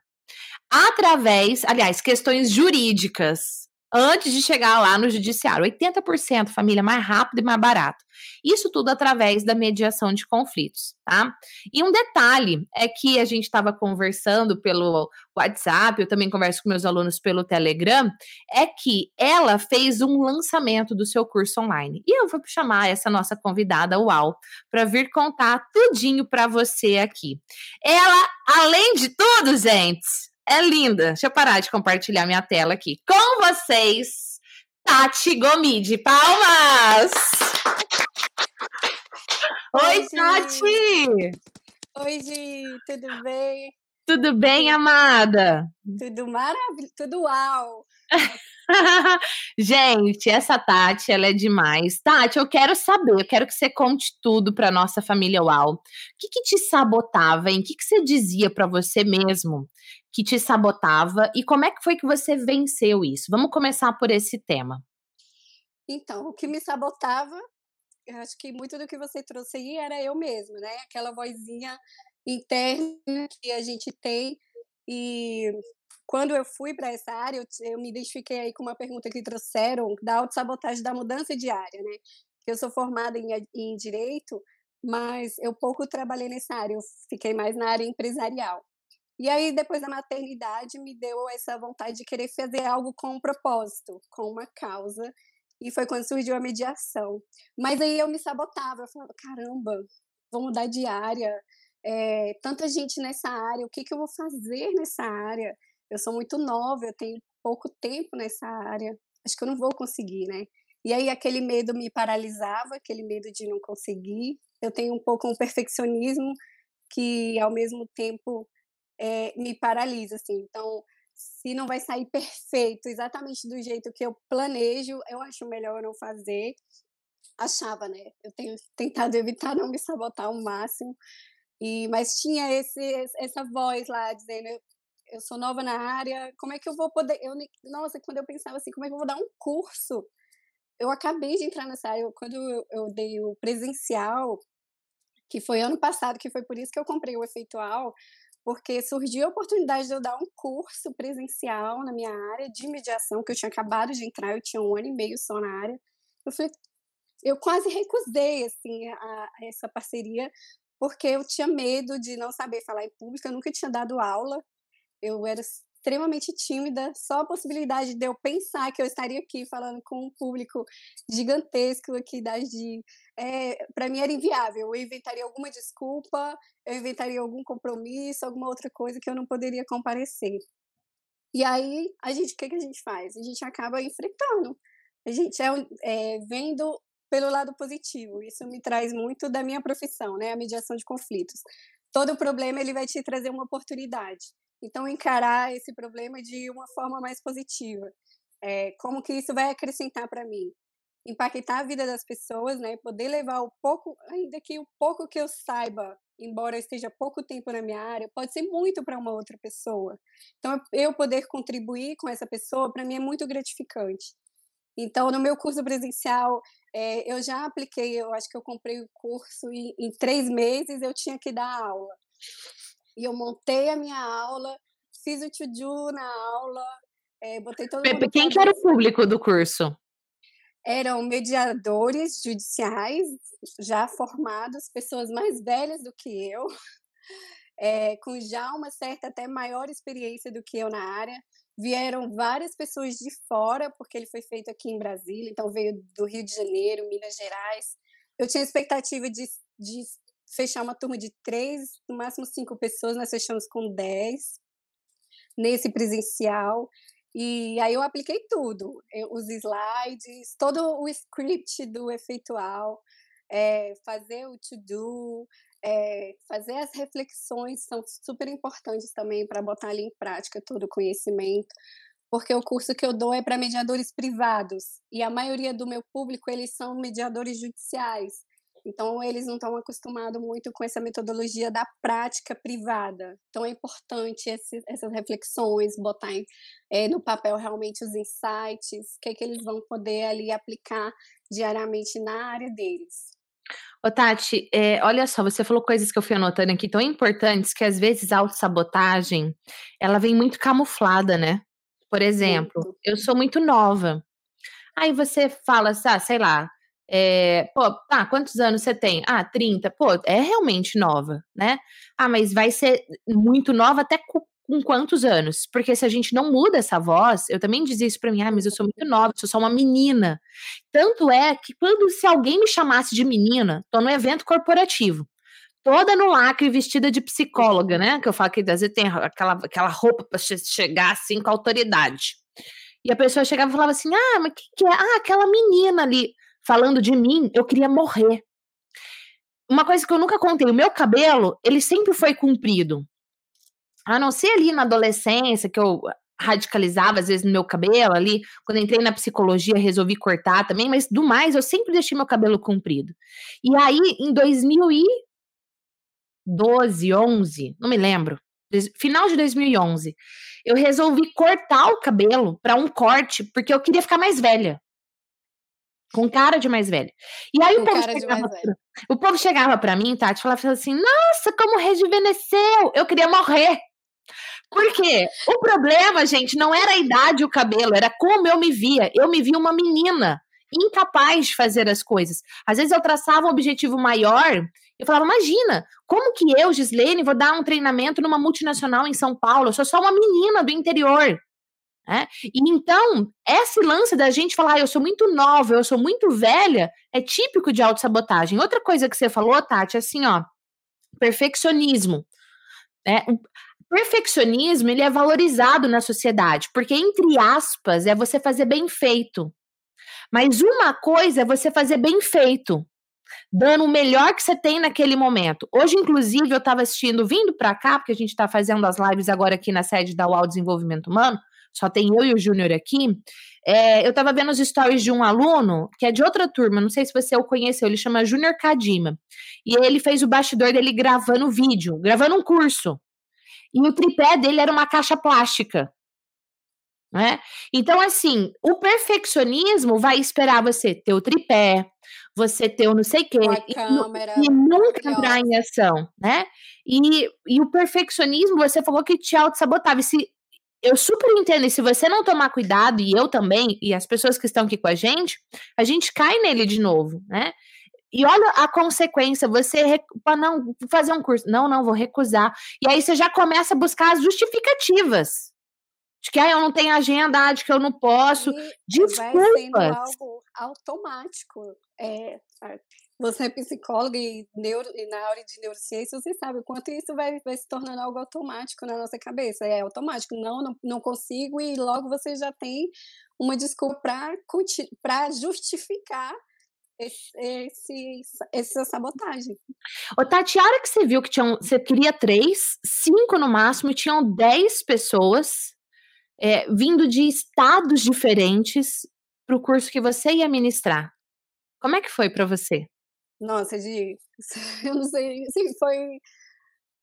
Através, aliás, questões jurídicas, antes de chegar lá no judiciário. 80% família mais rápido e mais barato. Isso tudo através da mediação de conflitos, tá? E um detalhe é que a gente estava conversando pelo WhatsApp, eu também converso com meus alunos pelo Telegram, é que ela fez um lançamento do seu curso online. E eu vou chamar essa nossa convidada, Uau, para vir contar tudinho para você aqui. Ela, além de tudo, gente, é linda. Deixa eu parar de compartilhar minha tela aqui. Com vocês, Tati Gomide. Palmas! Oi, Oi Tati! Oi, Gi, tudo bem? Tudo bem, amada? Tudo maravilhoso, tudo uau! Gente, essa Tati, ela é demais. Tati, eu quero saber, eu quero que você conte tudo para nossa família UAU. O que, que te sabotava, hein? O que, que você dizia para você mesmo que te sabotava e como é que foi que você venceu isso? Vamos começar por esse tema. Então, o que me sabotava, eu acho que muito do que você trouxe aí era eu mesma, né? Aquela vozinha interna que a gente tem e quando eu fui para essa área, eu, me identifiquei aí com uma pergunta que trouxeram da autossabotagem da mudança de área, né? Eu sou formada em, em Direito, mas eu pouco trabalhei nessa área, eu fiquei mais na área empresarial. E aí, depois da maternidade, me deu essa vontade de querer fazer algo com um propósito, com uma causa. E foi quando surgiu a mediação. Mas aí eu me sabotava, eu falava, caramba, vou mudar de área, é, tanta gente nessa área, o que, que eu vou fazer nessa área? eu sou muito nova, eu tenho pouco tempo nessa área, acho que eu não vou conseguir, né? E aí aquele medo me paralisava, aquele medo de não conseguir. Eu tenho um pouco um perfeccionismo que ao mesmo tempo é, me paralisa, assim. Então, se não vai sair perfeito, exatamente do jeito que eu planejo, eu acho melhor eu não fazer. Achava, né? Eu tenho tentado evitar não me sabotar ao máximo. E, mas tinha esse, essa voz lá dizendo eu sou nova na área, como é que eu vou poder. Eu, nossa, quando eu pensava assim, como é que eu vou dar um curso? Eu acabei de entrar nessa área, quando eu, eu dei o presencial, que foi ano passado, que foi por isso que eu comprei o Efeitual, porque surgiu a oportunidade de eu dar um curso presencial na minha área de mediação, que eu tinha acabado de entrar, eu tinha um ano e meio só na área. Eu falei, eu quase recusei assim a, a essa parceria porque eu tinha medo de não saber falar em público, eu nunca tinha dado aula eu era extremamente tímida, só a possibilidade de eu pensar que eu estaria aqui falando com um público gigantesco aqui da de é, para mim era inviável. Eu inventaria alguma desculpa, eu inventaria algum compromisso, alguma outra coisa que eu não poderia comparecer. E aí, a gente, o que, que a gente faz? A gente acaba enfrentando. A gente é, é vendo pelo lado positivo. Isso me traz muito da minha profissão, né? A mediação de conflitos. Todo problema ele vai te trazer uma oportunidade. Então, encarar esse problema de uma forma mais positiva. É, como que isso vai acrescentar para mim? Impactar a vida das pessoas, né? Poder levar o pouco, ainda que o pouco que eu saiba, embora eu esteja pouco tempo na minha área, pode ser muito para uma outra pessoa. Então, eu poder contribuir com essa pessoa, para mim é muito gratificante. Então, no meu curso presencial, é, eu já apliquei, eu acho que eu comprei o curso e em três meses eu tinha que dar aula. E eu montei a minha aula, fiz o to-do na aula, é, botei todo mundo. Quem que era o público do curso? Eram mediadores judiciais já formados, pessoas mais velhas do que eu, é, [LAUGHS] com já uma certa até maior experiência do que eu na área. Vieram várias pessoas de fora, porque ele foi feito aqui em Brasília, então veio do Rio de Janeiro, Minas Gerais. Eu tinha expectativa de, de fechar uma turma de três, no máximo cinco pessoas, nós fechamos com dez nesse presencial. E aí eu apliquei tudo, os slides, todo o script do efeitual, é, fazer o to-do, é, fazer as reflexões são super importantes também para botar ali em prática todo o conhecimento, porque o curso que eu dou é para mediadores privados e a maioria do meu público eles são mediadores judiciais. Então, eles não estão acostumados muito com essa metodologia da prática privada. Então, é importante esse, essas reflexões, botar em, é, no papel realmente os insights, o que, é que eles vão poder ali aplicar diariamente na área deles. Ô, Tati, é, olha só, você falou coisas que eu fui anotando aqui tão importantes que às vezes a autossabotagem ela vem muito camuflada, né? Por exemplo, muito. eu sou muito nova. Aí você fala, ah, sei lá, é, pô, tá, quantos anos você tem? Ah, 30. Pô, é realmente nova, né? Ah, mas vai ser muito nova até com, quantos anos? Porque se a gente não muda essa voz, eu também dizia isso pra mim, ah, mas eu sou muito nova, sou só uma menina. Tanto é que quando se alguém me chamasse de menina, tô no evento corporativo, toda no lacre, vestida de psicóloga, né? Que eu falo que às vezes tem aquela, aquela roupa pra chegar assim com autoridade. E a pessoa chegava e falava assim: ah, mas que, que é? Ah, aquela menina ali falando de mim, eu queria morrer. Uma coisa que eu nunca contei, o meu cabelo, ele sempre foi comprido. A não ser ali na adolescência, que eu radicalizava, às vezes, no meu cabelo ali. Quando entrei na psicologia, resolvi cortar também, mas do mais, eu sempre deixei meu cabelo comprido. E aí, em 2012, 11, não me lembro, final de 2011, eu resolvi cortar o cabelo para um corte, porque eu queria ficar mais velha. Com cara de mais velha. E aí o povo, chegava, o povo chegava pra mim, Tati, falava assim: Nossa, como rejuvenesceu! Eu queria morrer. Por quê? O problema, gente, não era a idade o cabelo, era como eu me via. Eu me via uma menina incapaz de fazer as coisas. Às vezes eu traçava um objetivo maior, eu falava, imagina, como que eu, Gislene, vou dar um treinamento numa multinacional em São Paulo? Eu sou só uma menina do interior. É? E então, esse lance da gente falar, ah, eu sou muito nova, eu sou muito velha, é típico de autossabotagem. Outra coisa que você falou, Tati, é assim, ó, perfeccionismo. É, perfeccionismo ele é valorizado na sociedade, porque, entre aspas, é você fazer bem feito. Mas uma coisa é você fazer bem feito, dando o melhor que você tem naquele momento. Hoje, inclusive, eu estava assistindo, vindo para cá, porque a gente está fazendo as lives agora aqui na sede da UAU Desenvolvimento Humano, só tem eu e o Júnior aqui. É, eu estava vendo os stories de um aluno, que é de outra turma, não sei se você o conheceu, ele chama Júnior Kadima. E ele fez o bastidor dele gravando vídeo, gravando um curso. E o tripé dele era uma caixa plástica. Né? Então, assim, o perfeccionismo vai esperar você ter o tripé, você ter o não sei o quê, e, câmera, e, nunca entrar em ação, né? E, e o perfeccionismo, você falou que te auto-sabotava. Se, eu super entendo, e se você não tomar cuidado, e eu também, e as pessoas que estão aqui com a gente, a gente cai nele de novo, né? E olha a consequência, você para não fazer um curso, não, não, vou recusar. E aí você já começa a buscar as justificativas. De que ah, eu não tenho agenda, de que eu não posso. E Desculpas. Vai sendo algo automático. É, você é psicóloga e, neuro, e, na área de neurociência, você sabe o quanto isso vai, vai, se tornando algo automático na nossa cabeça. É automático, não, não, não consigo, e logo você já tem uma desculpa para justificar esse, esse, essa sabotagem. Ô, Tati, a hora que você viu que tinham, você queria três, cinco no máximo, e tinham dez pessoas é, vindo de estados diferentes para o curso que você ia ministrar. Como é que foi para você? Nossa, de, [LAUGHS] eu não sei se foi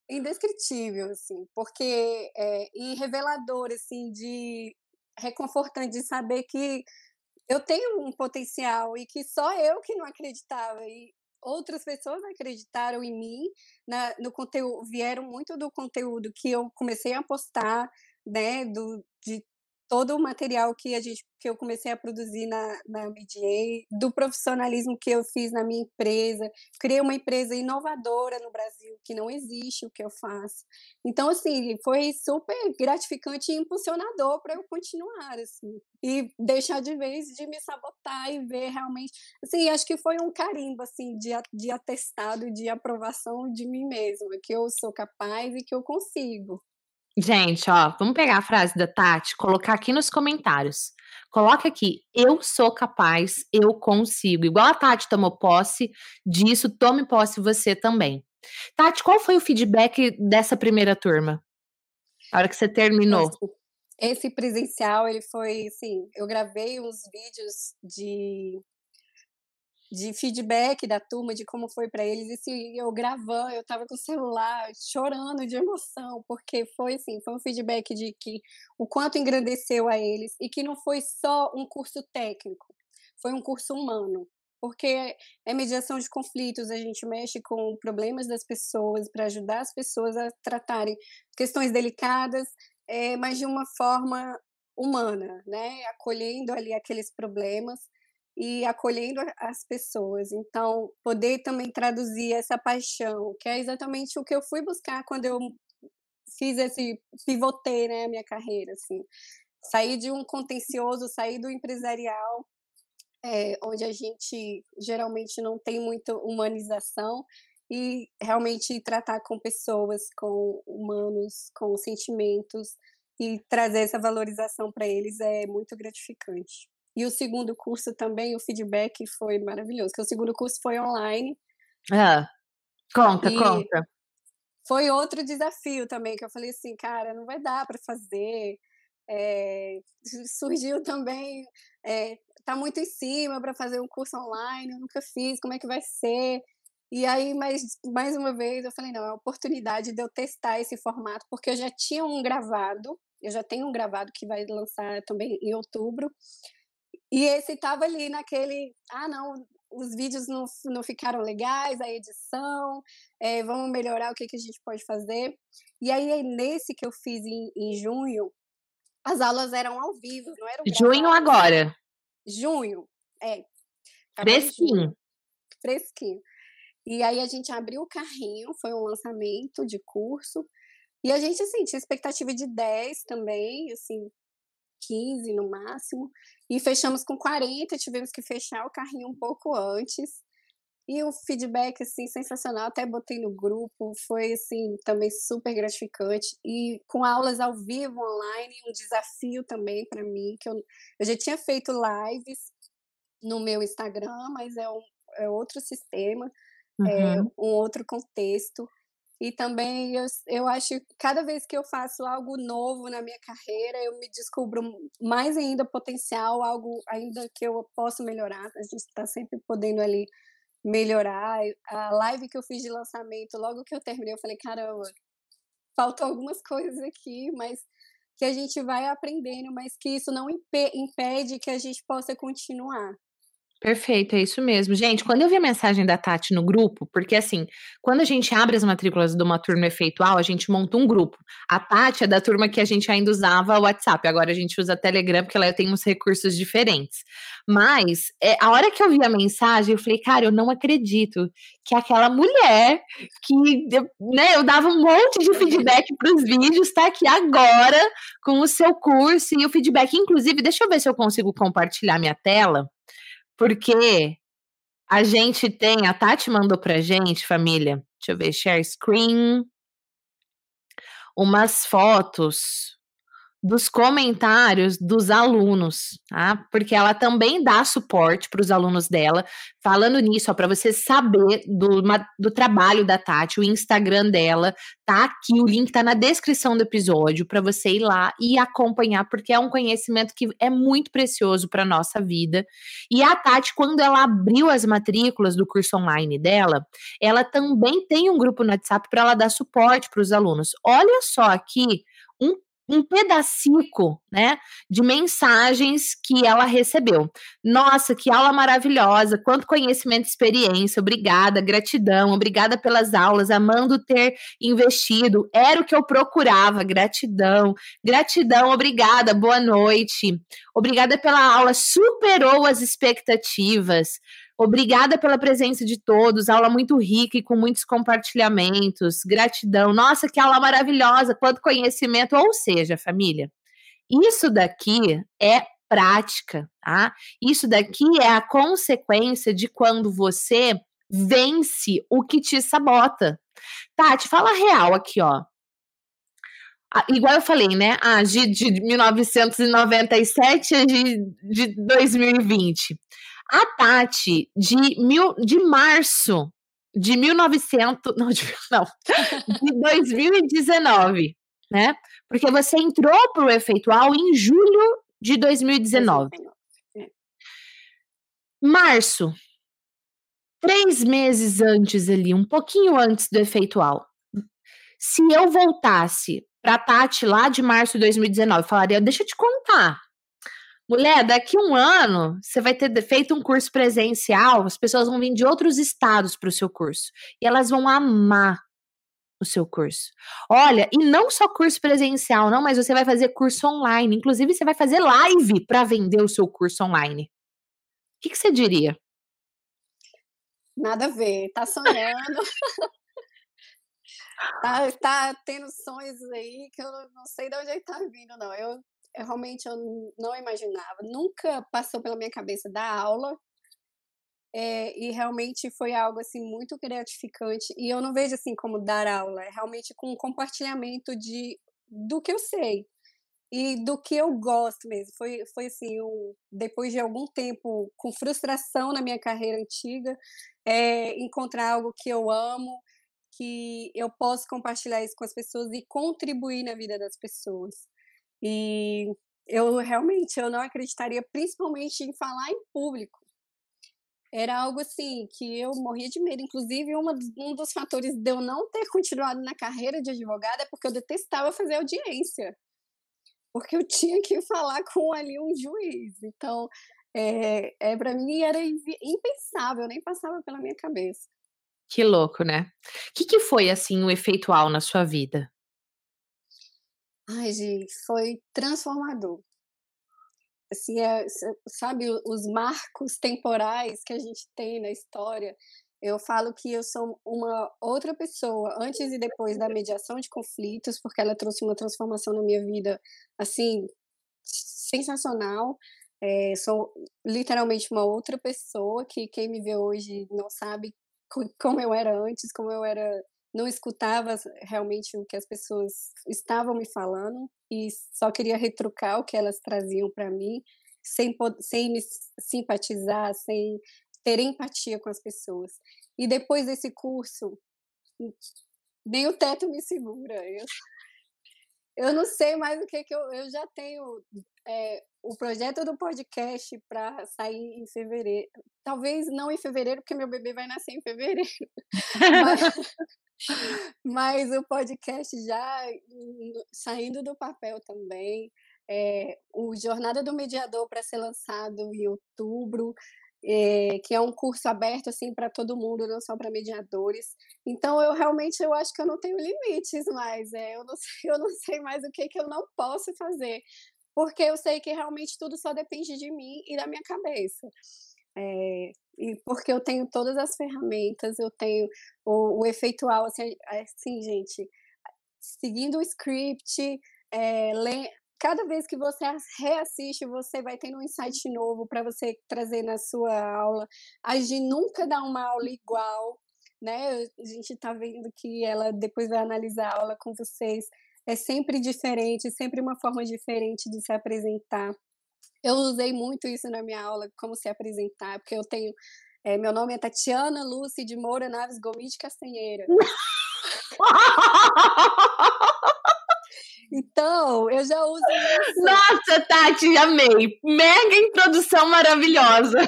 indescritível, assim, porque é, e revelador, assim, de reconfortante de saber que eu tenho um potencial e que só eu que não acreditava e outras pessoas acreditaram em mim na, no conteúdo vieram muito do conteúdo que eu comecei a postar né do de todo o material que a gente que eu comecei a produzir na, na MDA, do profissionalismo que eu fiz na minha empresa, criei uma empresa inovadora no Brasil que não existe o que eu faço. Então assim, foi super gratificante e impulsionador para eu continuar assim, e deixar de vez de me sabotar e ver realmente, assim, acho que foi um carimbo assim de, de atestado, de aprovação de mim mesma, que eu sou capaz e que eu consigo. Gente, ó, vamos pegar a frase da Tati, colocar aqui nos comentários. Coloca aqui, eu sou capaz, eu consigo. Igual a Tati tomou posse disso, tome posse você também. Tati, qual foi o feedback dessa primeira turma? A hora que você terminou. Esse presencial, ele foi, assim, eu gravei uns vídeos de de feedback da turma, de como foi para eles. E se eu gravando, eu estava com o celular chorando de emoção, porque foi assim, foi um feedback de que o quanto engrandeceu a eles e que não foi só um curso técnico, foi um curso humano. Porque é mediação de conflitos, a gente mexe com problemas das pessoas para ajudar as pessoas a tratarem questões delicadas, é, mas de uma forma humana, né? Acolhendo ali aqueles problemas e acolhendo as pessoas. Então, poder também traduzir essa paixão, que é exatamente o que eu fui buscar quando eu fiz esse pivotei, né, a minha carreira, assim. Sair de um contencioso, sair do empresarial, é, onde a gente geralmente não tem muita humanização e realmente tratar com pessoas, com humanos, com sentimentos e trazer essa valorização para eles é muito gratificante. E o segundo curso também, o feedback foi maravilhoso, porque o segundo curso foi online. Ah, conta, conta. Foi outro desafio também, que eu falei assim, cara, não vai dar para fazer. É, surgiu também, é, tá muito em cima para fazer um curso online, eu nunca fiz, como é que vai ser? E aí, mais, mais uma vez, eu falei, não, é a oportunidade de eu testar esse formato, porque eu já tinha um gravado, eu já tenho um gravado que vai lançar também em outubro, e esse estava ali naquele, ah, não, os vídeos não, não ficaram legais, a edição, é, vamos melhorar o que, que a gente pode fazer. E aí, nesse que eu fiz em, em junho, as aulas eram ao vivo, não eram Junho agora. Junho, é. Fresquinho. Fresquinho. E aí a gente abriu o carrinho, foi um lançamento de curso. E a gente, assim, tinha expectativa de 10 também, assim, 15 no máximo. E fechamos com 40, tivemos que fechar o carrinho um pouco antes. E o feedback, assim, sensacional, até botei no grupo, foi, assim, também super gratificante. E com aulas ao vivo, online, um desafio também para mim, que eu, eu já tinha feito lives no meu Instagram, mas é, um, é outro sistema, é uhum. é um outro contexto. E também eu, eu acho que cada vez que eu faço algo novo na minha carreira, eu me descubro mais ainda potencial, algo ainda que eu posso melhorar. A gente está sempre podendo ali melhorar. A live que eu fiz de lançamento, logo que eu terminei, eu falei, caramba, faltam algumas [LAUGHS] coisas aqui, mas que a gente vai aprendendo, mas que isso não impede que a gente possa continuar. Perfeito, é isso mesmo. Gente, quando eu vi a mensagem da Tati no grupo, porque assim, quando a gente abre as matrículas de uma turma efeitual, a gente monta um grupo. A Tati é da turma que a gente ainda usava o WhatsApp, agora a gente usa Telegram, porque ela tem uns recursos diferentes. Mas, é, a hora que eu vi a mensagem, eu falei, cara, eu não acredito que aquela mulher que né, eu dava um monte de feedback para os vídeos, está aqui agora com o seu curso e o feedback. Inclusive, deixa eu ver se eu consigo compartilhar minha tela porque a gente tem, a Tati mandou pra gente, família, deixa eu ver, share screen, umas fotos dos comentários dos alunos, tá? Porque ela também dá suporte para os alunos dela. Falando nisso, para você saber do, do trabalho da Tati, o Instagram dela tá aqui, o link tá na descrição do episódio para você ir lá e acompanhar, porque é um conhecimento que é muito precioso para nossa vida. E a Tati, quando ela abriu as matrículas do curso online dela, ela também tem um grupo no WhatsApp para ela dar suporte para os alunos. Olha só aqui um um pedacico, né, de mensagens que ela recebeu. Nossa, que aula maravilhosa, quanto conhecimento e experiência, obrigada, gratidão, obrigada pelas aulas, amando ter investido, era o que eu procurava, gratidão, gratidão, obrigada, boa noite, obrigada pela aula, superou as expectativas, Obrigada pela presença de todos, aula muito rica e com muitos compartilhamentos. Gratidão. Nossa, que aula maravilhosa, quanto conhecimento. Ou seja, família, isso daqui é prática, tá? Isso daqui é a consequência de quando você vence o que te sabota. Tati, fala real aqui, ó. Igual eu falei, né? Ah, de, de 1997 a de, de 2020. A Tati, de, mil, de março de 1900, não, de, [LAUGHS] não, de 2019, né? Porque você entrou para o efeitual em julho de 2019. É. Março, três meses antes ali, um pouquinho antes do efeitual. Se eu voltasse para a Tati lá de março de 2019, falaria: deixa eu te contar, Mulher, daqui um ano você vai ter feito um curso presencial, as pessoas vão vir de outros estados para o seu curso e elas vão amar o seu curso. Olha, e não só curso presencial, não, mas você vai fazer curso online. Inclusive, você vai fazer live para vender o seu curso online. O que, que você diria? Nada a ver, tá sonhando. [LAUGHS] tá, tá tendo sonhos aí que eu não sei de onde ele tá vindo, não. Eu realmente eu não imaginava, nunca passou pela minha cabeça dar aula, é, e realmente foi algo assim muito gratificante. E eu não vejo assim como dar aula, é realmente com um compartilhamento de do que eu sei e do que eu gosto mesmo. Foi, foi assim, um, depois de algum tempo com frustração na minha carreira antiga, é, encontrar algo que eu amo, que eu posso compartilhar isso com as pessoas e contribuir na vida das pessoas. E eu realmente eu não acreditaria, principalmente em falar em público. Era algo assim que eu morria de medo. Inclusive, uma, um dos fatores de eu não ter continuado na carreira de advogada é porque eu detestava fazer audiência. Porque eu tinha que falar com ali um juiz. Então, é, é para mim era impensável, nem passava pela minha cabeça. Que louco, né? O que, que foi assim o efeitual na sua vida? Ai, gente, foi transformador. Assim, é, sabe, os marcos temporais que a gente tem na história. Eu falo que eu sou uma outra pessoa antes e depois da mediação de conflitos, porque ela trouxe uma transformação na minha vida, assim, sensacional. É, sou literalmente uma outra pessoa que quem me vê hoje não sabe como eu era antes, como eu era não escutava realmente o que as pessoas estavam me falando e só queria retrucar o que elas traziam para mim, sem, sem me simpatizar, sem ter empatia com as pessoas. E depois desse curso, nem o teto me segura. Eu, eu não sei mais o que, que eu, eu já tenho. É, o projeto do podcast para sair em fevereiro. Talvez não em fevereiro, porque meu bebê vai nascer em fevereiro. [LAUGHS] Mas, mas o podcast já saindo do papel também. É, o Jornada do Mediador para ser lançado em outubro, é, que é um curso aberto assim para todo mundo, não só para mediadores. Então eu realmente eu acho que eu não tenho limites mais. É, eu não sei, [LAUGHS] eu não sei mais o que que eu não posso fazer, porque eu sei que realmente tudo só depende de mim e da minha cabeça. É, porque eu tenho todas as ferramentas, eu tenho o, o efeitual, assim, assim, gente, seguindo o script, é, le... cada vez que você reassiste, você vai tendo um insight novo para você trazer na sua aula. A gente nunca dá uma aula igual, né? A gente está vendo que ela depois vai analisar a aula com vocês. É sempre diferente, sempre uma forma diferente de se apresentar. Eu usei muito isso na minha aula, como se apresentar, porque eu tenho. É, meu nome é Tatiana Lúcia de Moura Naves Gomes de Castanheira. [LAUGHS] Então, eu já uso isso. Nossa, Tati, amei. Mega introdução maravilhosa.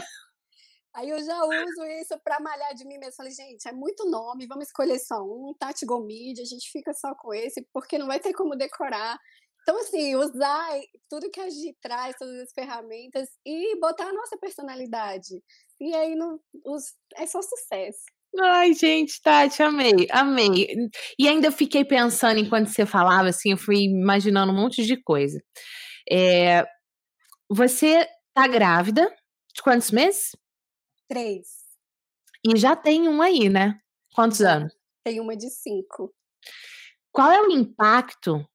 Aí eu já uso isso para malhar de mim mesmo. Falei, gente, é muito nome, vamos escolher só um, Tati Gomide, a gente fica só com esse, porque não vai ter como decorar. Então, assim, usar tudo que a gente traz, todas as ferramentas e botar a nossa personalidade. E aí não, os, é só sucesso. Ai, gente, Tati, amei, amei. E ainda fiquei pensando, enquanto você falava, assim, eu fui imaginando um monte de coisa. É, você tá grávida de quantos meses? Três. E já tem um aí, né? Quantos anos? Tem uma de cinco. Qual é o impacto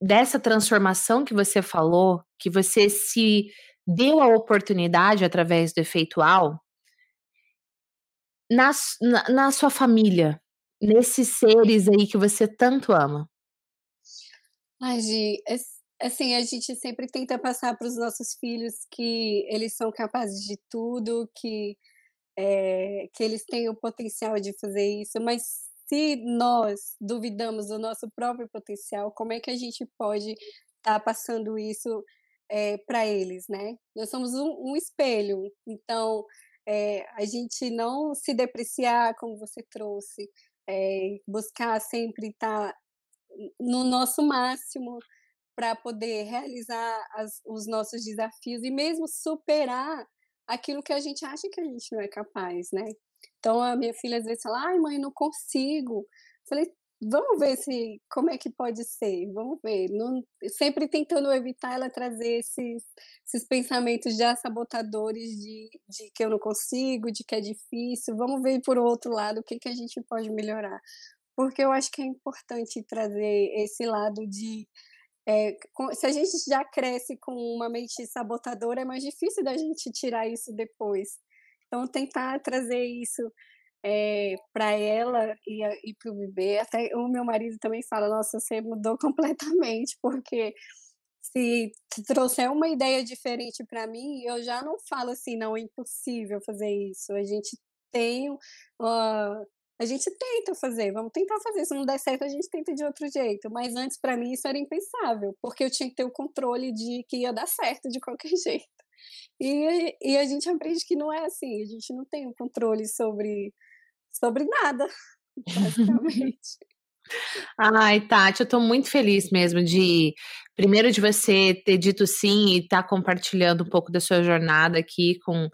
dessa transformação que você falou, que você se deu a oportunidade através do efeitual, na, na, na sua família, nesses seres aí que você tanto ama? Ai, Gi, assim, a gente sempre tenta passar para os nossos filhos que eles são capazes de tudo, que, é, que eles têm o potencial de fazer isso, mas se nós duvidamos do nosso próprio potencial, como é que a gente pode estar tá passando isso é, eh, para eles, né? Nós somos um, um espelho, então é, a gente não se depreciar, como você trouxe, é, buscar sempre estar tá no nosso máximo para poder realizar as, os nossos desafios e mesmo superar aquilo que a gente acha que a gente não é capaz, né? Então a minha filha às vezes fala, ai mãe, não consigo. Falei, vamos ver se como é que pode ser, vamos ver. Não, sempre tentando evitar ela trazer esses, esses pensamentos já sabotadores de, de que eu não consigo, de que é difícil. Vamos ver por outro lado o que, que a gente pode melhorar. Porque eu acho que é importante trazer esse lado de. É, se a gente já cresce com uma mente sabotadora, é mais difícil da gente tirar isso depois. Então, tentar trazer isso é, eh, para ela e, e para o bebê. Até o meu marido também fala: Nossa, você mudou [LAUGHS] completamente, porque se trouxer uma ideia diferente para mim, eu já não falo assim, não, é impossível fazer isso. A gente tem uh, a gente tenta fazer, vamos tentar fazer. Se não der certo, a gente tenta de outro jeito. Mas antes, para mim, isso era impensável, porque eu tinha que ter o controle de que ia dar certo de qualquer [LAUGHS] jeito. E, e a gente aprende que não é assim, a gente não tem o controle sobre, sobre nada, [LAUGHS] basicamente. Ai, Tati, eu tô muito feliz mesmo de, primeiro, de você ter dito sim e estar tá compartilhando um pouco da sua jornada aqui com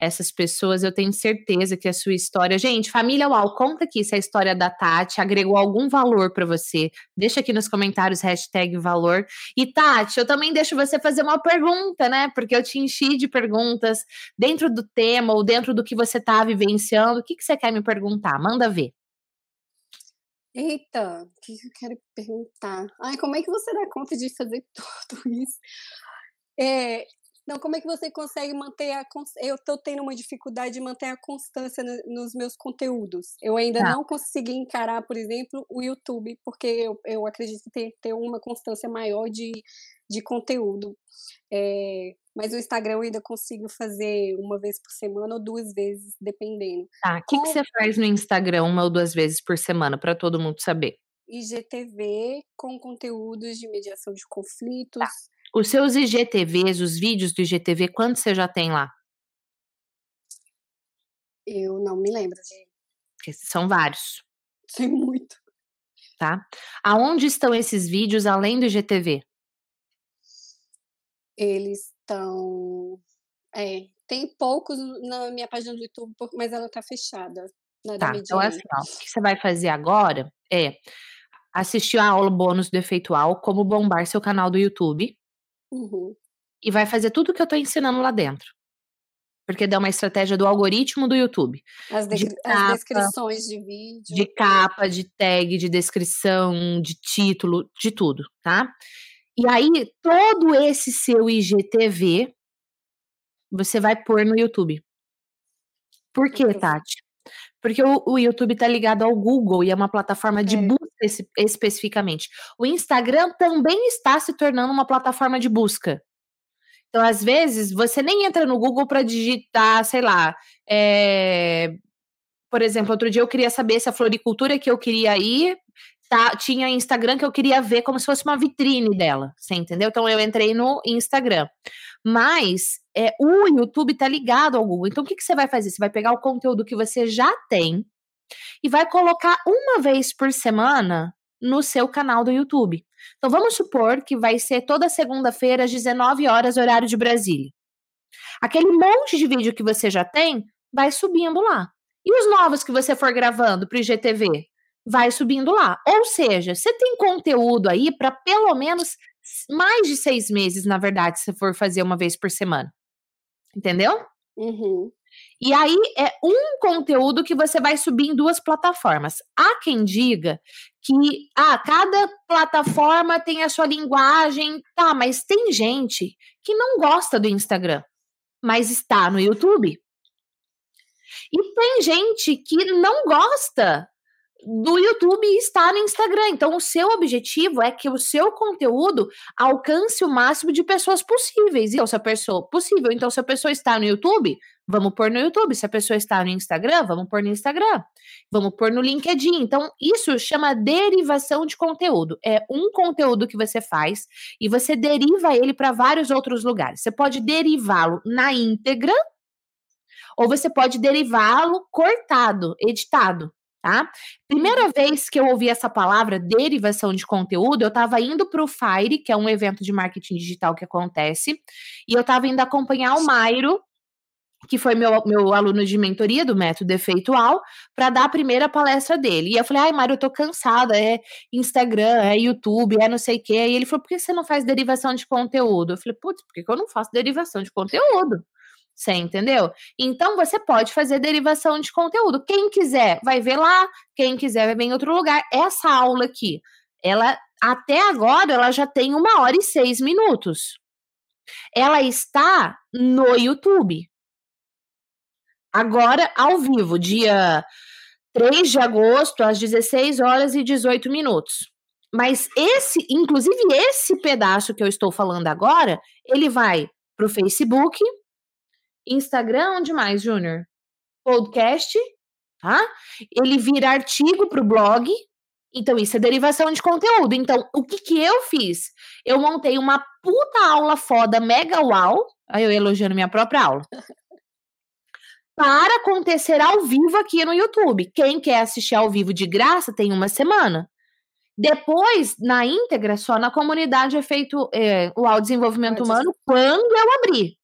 essas pessoas. Eu tenho certeza que a sua história. Gente, família Uau, conta aqui se a história da Tati agregou algum valor para você. Deixa aqui nos comentários hashtag valor. E Tati, eu também deixo você fazer uma pergunta, né? Porque eu te enchi de perguntas dentro do tema ou dentro do que você tá vivenciando. O que, que você quer me perguntar? Manda ver. Eita, o que eu quero perguntar? Ai, como é que você dá conta de fazer [LAUGHS] tudo isso? É, não, como é que você consegue manter a. Eu estou tendo uma dificuldade de manter a constância nos meus conteúdos. Eu ainda tá. não consegui encarar, por exemplo, o YouTube, porque eu, eu acredito que tem que ter uma constância maior de, de conteúdo. É, mas o Instagram eu ainda consigo fazer uma vez por semana ou duas vezes, dependendo. Tá, o que, que você faz no Instagram uma ou duas vezes por semana, para todo mundo saber? IGTV com conteúdos de mediação de tá. conflitos. Tá os seus IGTVs, os vídeos do IGTV, quantos você já tem lá? Eu não me lembro de. São vários. Tem muito. Tá? Aonde estão esses vídeos além do IGTV? Eles estão. É, tem poucos na minha página do YouTube, mas ela tá fechada. tá, então é assim, ó, o que você vai fazer agora é assistir a aula bônus do Efeitual, como bombar seu canal do YouTube. Uhum. E vai fazer tudo o que eu tô ensinando lá dentro. Porque dá uma estratégia do algoritmo do YouTube. As, de capa, as descrições de vídeo. De capa, de tag, de descrição, de título, de tudo, tá? E aí, todo esse seu IGTV você vai pôr no YouTube. Por quê, Tati? Porque o, o, YouTube tá ligado ao Google e é uma plataforma de é. busca especificamente. O Instagram também está se tornando uma plataforma de busca. Então, às vezes, você nem entra no Google para digitar, sei lá, é... por exemplo, outro dia eu queria saber se a floricultura que eu queria ir tá, tinha Instagram que eu queria ver como se fosse uma vitrine dela, você entendeu? Então eu entrei no Instagram. Mas é, o YouTube tá ligado ao Google. Então o que, que você vai fazer? Você vai pegar o conteúdo que você já tem e vai colocar uma vez por semana no seu canal do YouTube. Então vamos supor que vai ser toda segunda-feira às 19 horas horário de Brasília. Aquele monte de vídeo que você já tem vai subindo lá. E os novos que você for gravando para o IGTV? vai subindo lá. Ou seja, você tem conteúdo aí para pelo menos mais de seis meses, na verdade, se for fazer uma vez por semana. Entendeu? Uhum. E aí é um conteúdo que você vai subir em duas plataformas. Há quem diga que ah, cada plataforma tem a sua linguagem, tá, mas tem gente que não gosta do Instagram, mas está no YouTube. E tem gente que não gosta do YouTube está no Instagram. Então, o seu objetivo é que o seu conteúdo alcance o máximo de pessoas possíveis. Então, se a pessoa possível, então se a pessoa está no YouTube, vamos pôr no YouTube. Se a pessoa está no Instagram, vamos pôr no Instagram. Vamos pôr no LinkedIn. Então, isso chama derivação de conteúdo. É um conteúdo que você faz e você deriva ele para vários outros lugares. Você pode derivá-lo na íntegra ou você pode derivá-lo cortado, editado tá? Primeira uhum. vez que eu ouvi essa palavra derivação de conteúdo, eu estava indo para o Fire, que é um evento de marketing digital que acontece, e eu estava indo acompanhar o Mairo, que foi meu, meu aluno de mentoria do método efeitual, para dar a primeira palestra dele. E eu falei, ai, Mário, eu tô cansada, é Instagram, é YouTube, é não sei o quê. E ele falou, por que você não faz derivação de conteúdo? Eu falei, putz, por que eu não faço derivação de conteúdo? Você entendeu? Então você pode fazer derivação de conteúdo. Quem quiser vai ver lá, quem quiser vai ver em outro lugar. Essa aula aqui, ela até agora ela já tem uma hora e seis minutos. Ela está no YouTube. Agora, ao vivo, dia 3 de agosto, às 16 horas e 18 minutos. Mas esse, inclusive esse pedaço que eu estou falando agora, ele vai para o Facebook, Instagram, onde mais, Júnior? Podcast tá? Ele vira artigo para o blog, então isso é derivação de conteúdo. Então, o que que eu fiz? Eu montei uma puta aula foda, mega uau, aí eu elogiando minha própria aula. [LAUGHS] Para acontecer ao vivo aqui no YouTube. Quem quer assistir ao vivo de graça tem uma semana. Depois, na íntegra, só na comunidade é feito é, o desenvolvimento humano quando eu abrir.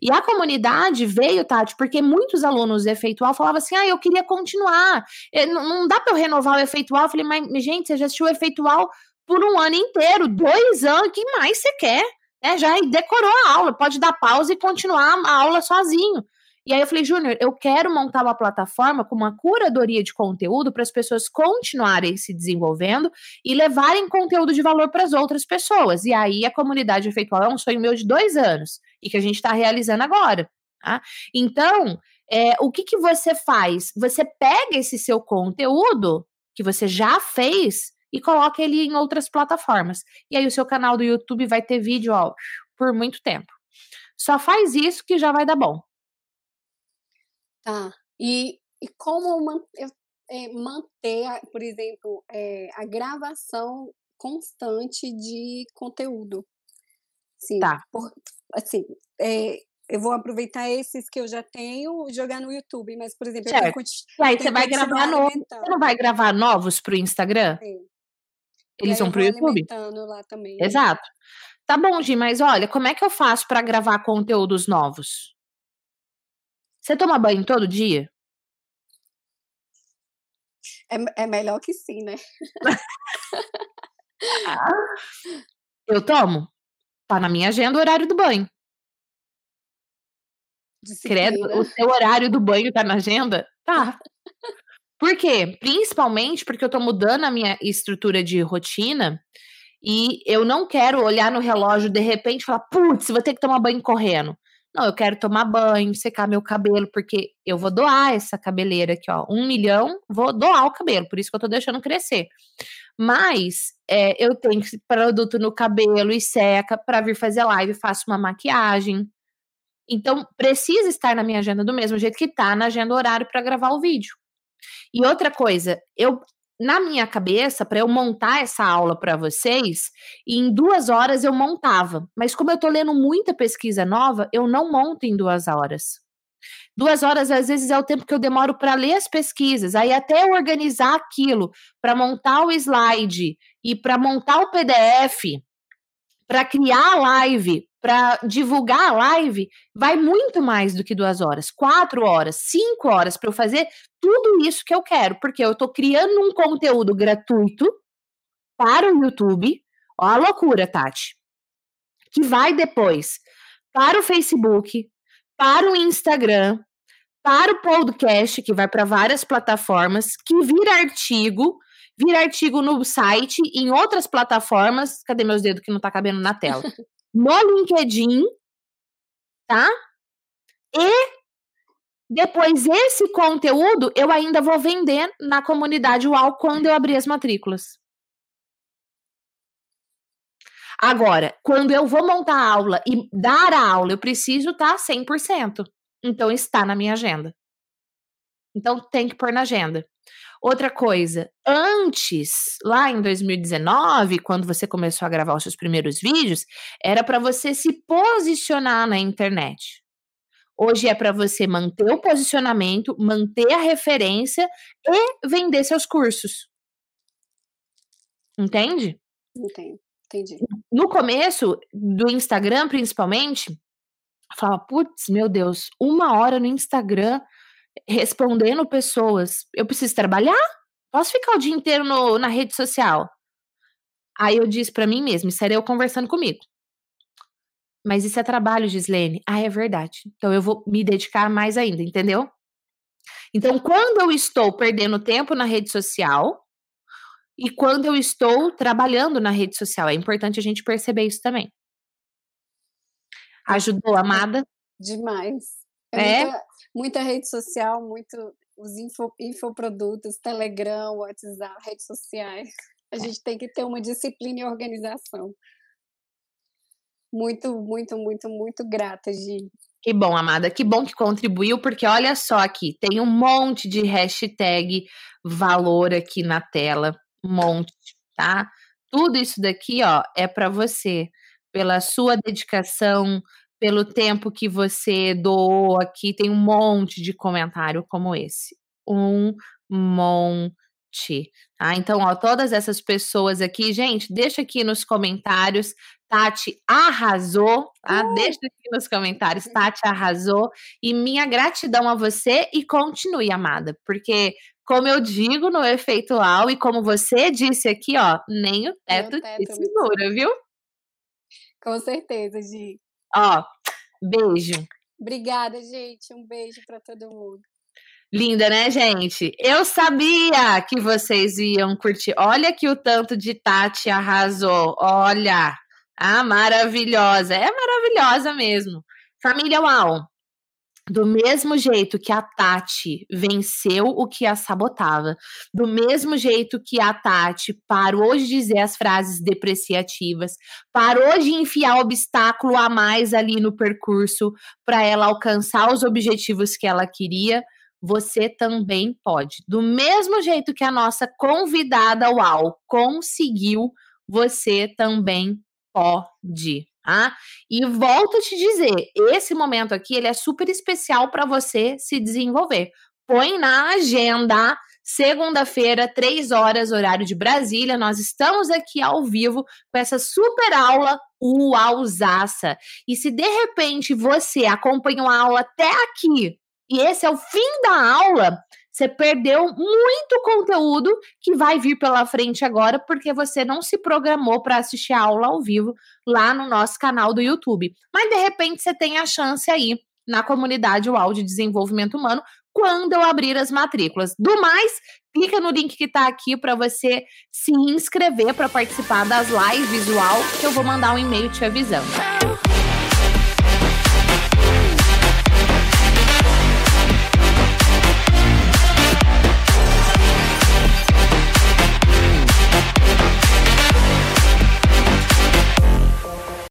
E a comunidade veio, Tati, porque muitos alunos do efeitual falavam assim: ah, eu queria continuar. É, não, dá para eu renovar o efeitual. Eu falei, mas, gente, você já assistiu o efeitual por um ano inteiro, dois anos, que mais você quer? É, já decorou a aula, pode dar pausa e continuar a aula sozinho. E aí eu falei, Júnior, eu quero montar uma plataforma com uma curadoria de conteúdo para as pessoas continuarem se desenvolvendo e levarem conteúdo de valor para as outras pessoas. E aí a comunidade efeitual é um sonho meu de dois anos e que a gente está realizando agora. Tá? Então, é, o que, que você faz? Você pega esse seu conteúdo que você já fez e coloca ele em outras plataformas. E aí o seu canal do YouTube vai ter vídeo ó, por muito tempo. Só faz isso que já vai dar bom. Tá. E, e como eu, é, manter, por exemplo, é, a gravação constante de conteúdo? Sim. Tá. Por, assim, é, eu vou aproveitar esses que eu já tenho e jogar no YouTube, mas, por exemplo, certo. eu tenho, e aí você vai gravar novos. Você não vai gravar novos para o Instagram? Sim. Eles vão para o YouTube? lá também. Exato. Tá bom, Gi, mas olha, como é que eu faço para gravar conteúdos novos? Você toma banho todo dia? É, é melhor que sim, né? [LAUGHS] eu tomo. Tá na minha agenda o horário do banho. Disciplina. Credo, o seu horário do banho tá na agenda? Tá. Por quê? Principalmente porque eu tô mudando a minha estrutura de rotina e eu não quero olhar no relógio de repente e falar, putz, vou ter que tomar banho correndo. Não, eu quero tomar banho, secar meu cabelo, porque eu vou doar essa cabeleira aqui, ó. Um milhão, vou doar o cabelo, por isso que eu tô deixando crescer. Mas é, eu tenho produto no cabelo e seca para vir fazer live, faço uma maquiagem. Então, precisa estar na minha agenda do mesmo jeito que tá na agenda horário para gravar o vídeo. E outra coisa, eu na minha cabeça, para eu montar essa aula para vocês, em duas horas eu montava. Mas como eu estou lendo muita pesquisa nova, eu não monto em duas horas. Duas horas, às vezes, é o tempo que eu demoro para ler as pesquisas. Aí, até organizar aquilo, para montar o slide e para montar o PDF, para criar a live, para divulgar a live, vai muito mais do que duas horas, quatro horas, cinco horas para eu fazer tudo isso que eu quero, porque eu estou criando um conteúdo gratuito para o YouTube. Ó, a loucura, Tati. Que vai depois para o Facebook, para o Instagram, para o podcast, que vai para várias plataformas, que vira artigo, vira artigo no site, em outras plataformas. Cadê meus dedos que não tá cabendo na tela? [LAUGHS] no LinkedIn, tá? E depois esse conteúdo eu ainda vou vender na comunidade UAU quando eu abrir as matrículas. Agora, quando eu vou montar a aula e dar a aula, eu preciso estar tá 100%. Então está na minha agenda. Então tem que pôr na agenda. Outra coisa, antes, lá em 2019, quando você começou a gravar os seus primeiros vídeos, era para você se posicionar na internet. Hoje é para você manter o posicionamento, manter a referência e vender seus cursos. Entende? Entendo, entendi. No começo do Instagram, principalmente, falava, putz, meu Deus, uma hora no Instagram respondendo pessoas. Eu preciso trabalhar? Posso ficar o dia inteiro no, na rede social? Aí eu disse para mim mesma, isso era eu conversando comigo. Mas isso é trabalho, Gislene. Ah, é verdade. Então eu vou me dedicar mais ainda, entendeu? Então, quando eu estou perdendo tempo na rede social e quando eu estou trabalhando na rede social, é importante a gente perceber isso também. Ajudou, amada? Demais. É, é? Muita, muita, rede social, muito os info, infoprodutos, Telegram, WhatsApp, redes sociais. A é. gente tem que ter uma disciplina e organização. Muito, muito, muito, muito grata, Gi. Que bom, amada, que bom que contribuiu, porque olha só aqui, tem um monte de hashtag valor aqui na tela, um monte, tá? Tudo isso daqui, ó, é para você, pela sua dedicação, pelo tempo que você doou aqui, tem um monte de comentário como esse. Um monte. Tá? Então, ó, todas essas pessoas aqui, gente, deixa aqui nos comentários. Tati arrasou, tá? Uh! Deixa aqui nos comentários. Tati arrasou. E minha gratidão a você e continue, amada, porque como eu digo no efeito e como você disse aqui, ó, nem o teto, o teto te segura, viu? Com certeza, Gi. Ó, beijo. Obrigada, gente. Um beijo para todo mundo. Linda, né, gente? Eu sabia que vocês iam curtir. Olha que o tanto de Tati arrasou. Olha, a maravilhosa. É maravilhosa mesmo. Família Uau, do mesmo jeito que a Tati venceu o que a sabotava, do mesmo jeito que a Tati parou de dizer as frases depreciativas, parou de enfiar obstáculo a mais ali no percurso para ela alcançar os objetivos que ela queria, você também pode. Do mesmo jeito que a nossa convidada UAU conseguiu, você também pode. Tá? E volto a te dizer, esse momento aqui ele é super especial para você se desenvolver. Põe na agenda segunda-feira, três horas, horário de Brasília. Nós estamos aqui ao vivo com essa super aula Uausaça. E se de repente você acompanhou a aula até aqui e esse é o fim da aula, você perdeu muito conteúdo que vai vir pela frente agora, porque você não se programou para assistir a aula ao vivo lá no nosso canal do YouTube. Mas de repente você tem a chance aí na comunidade UAU de Desenvolvimento Humano quando eu abrir as matrículas. Do mais, clica no link que está aqui para você se inscrever para participar das lives UAU, que eu vou mandar um e-mail te avisando.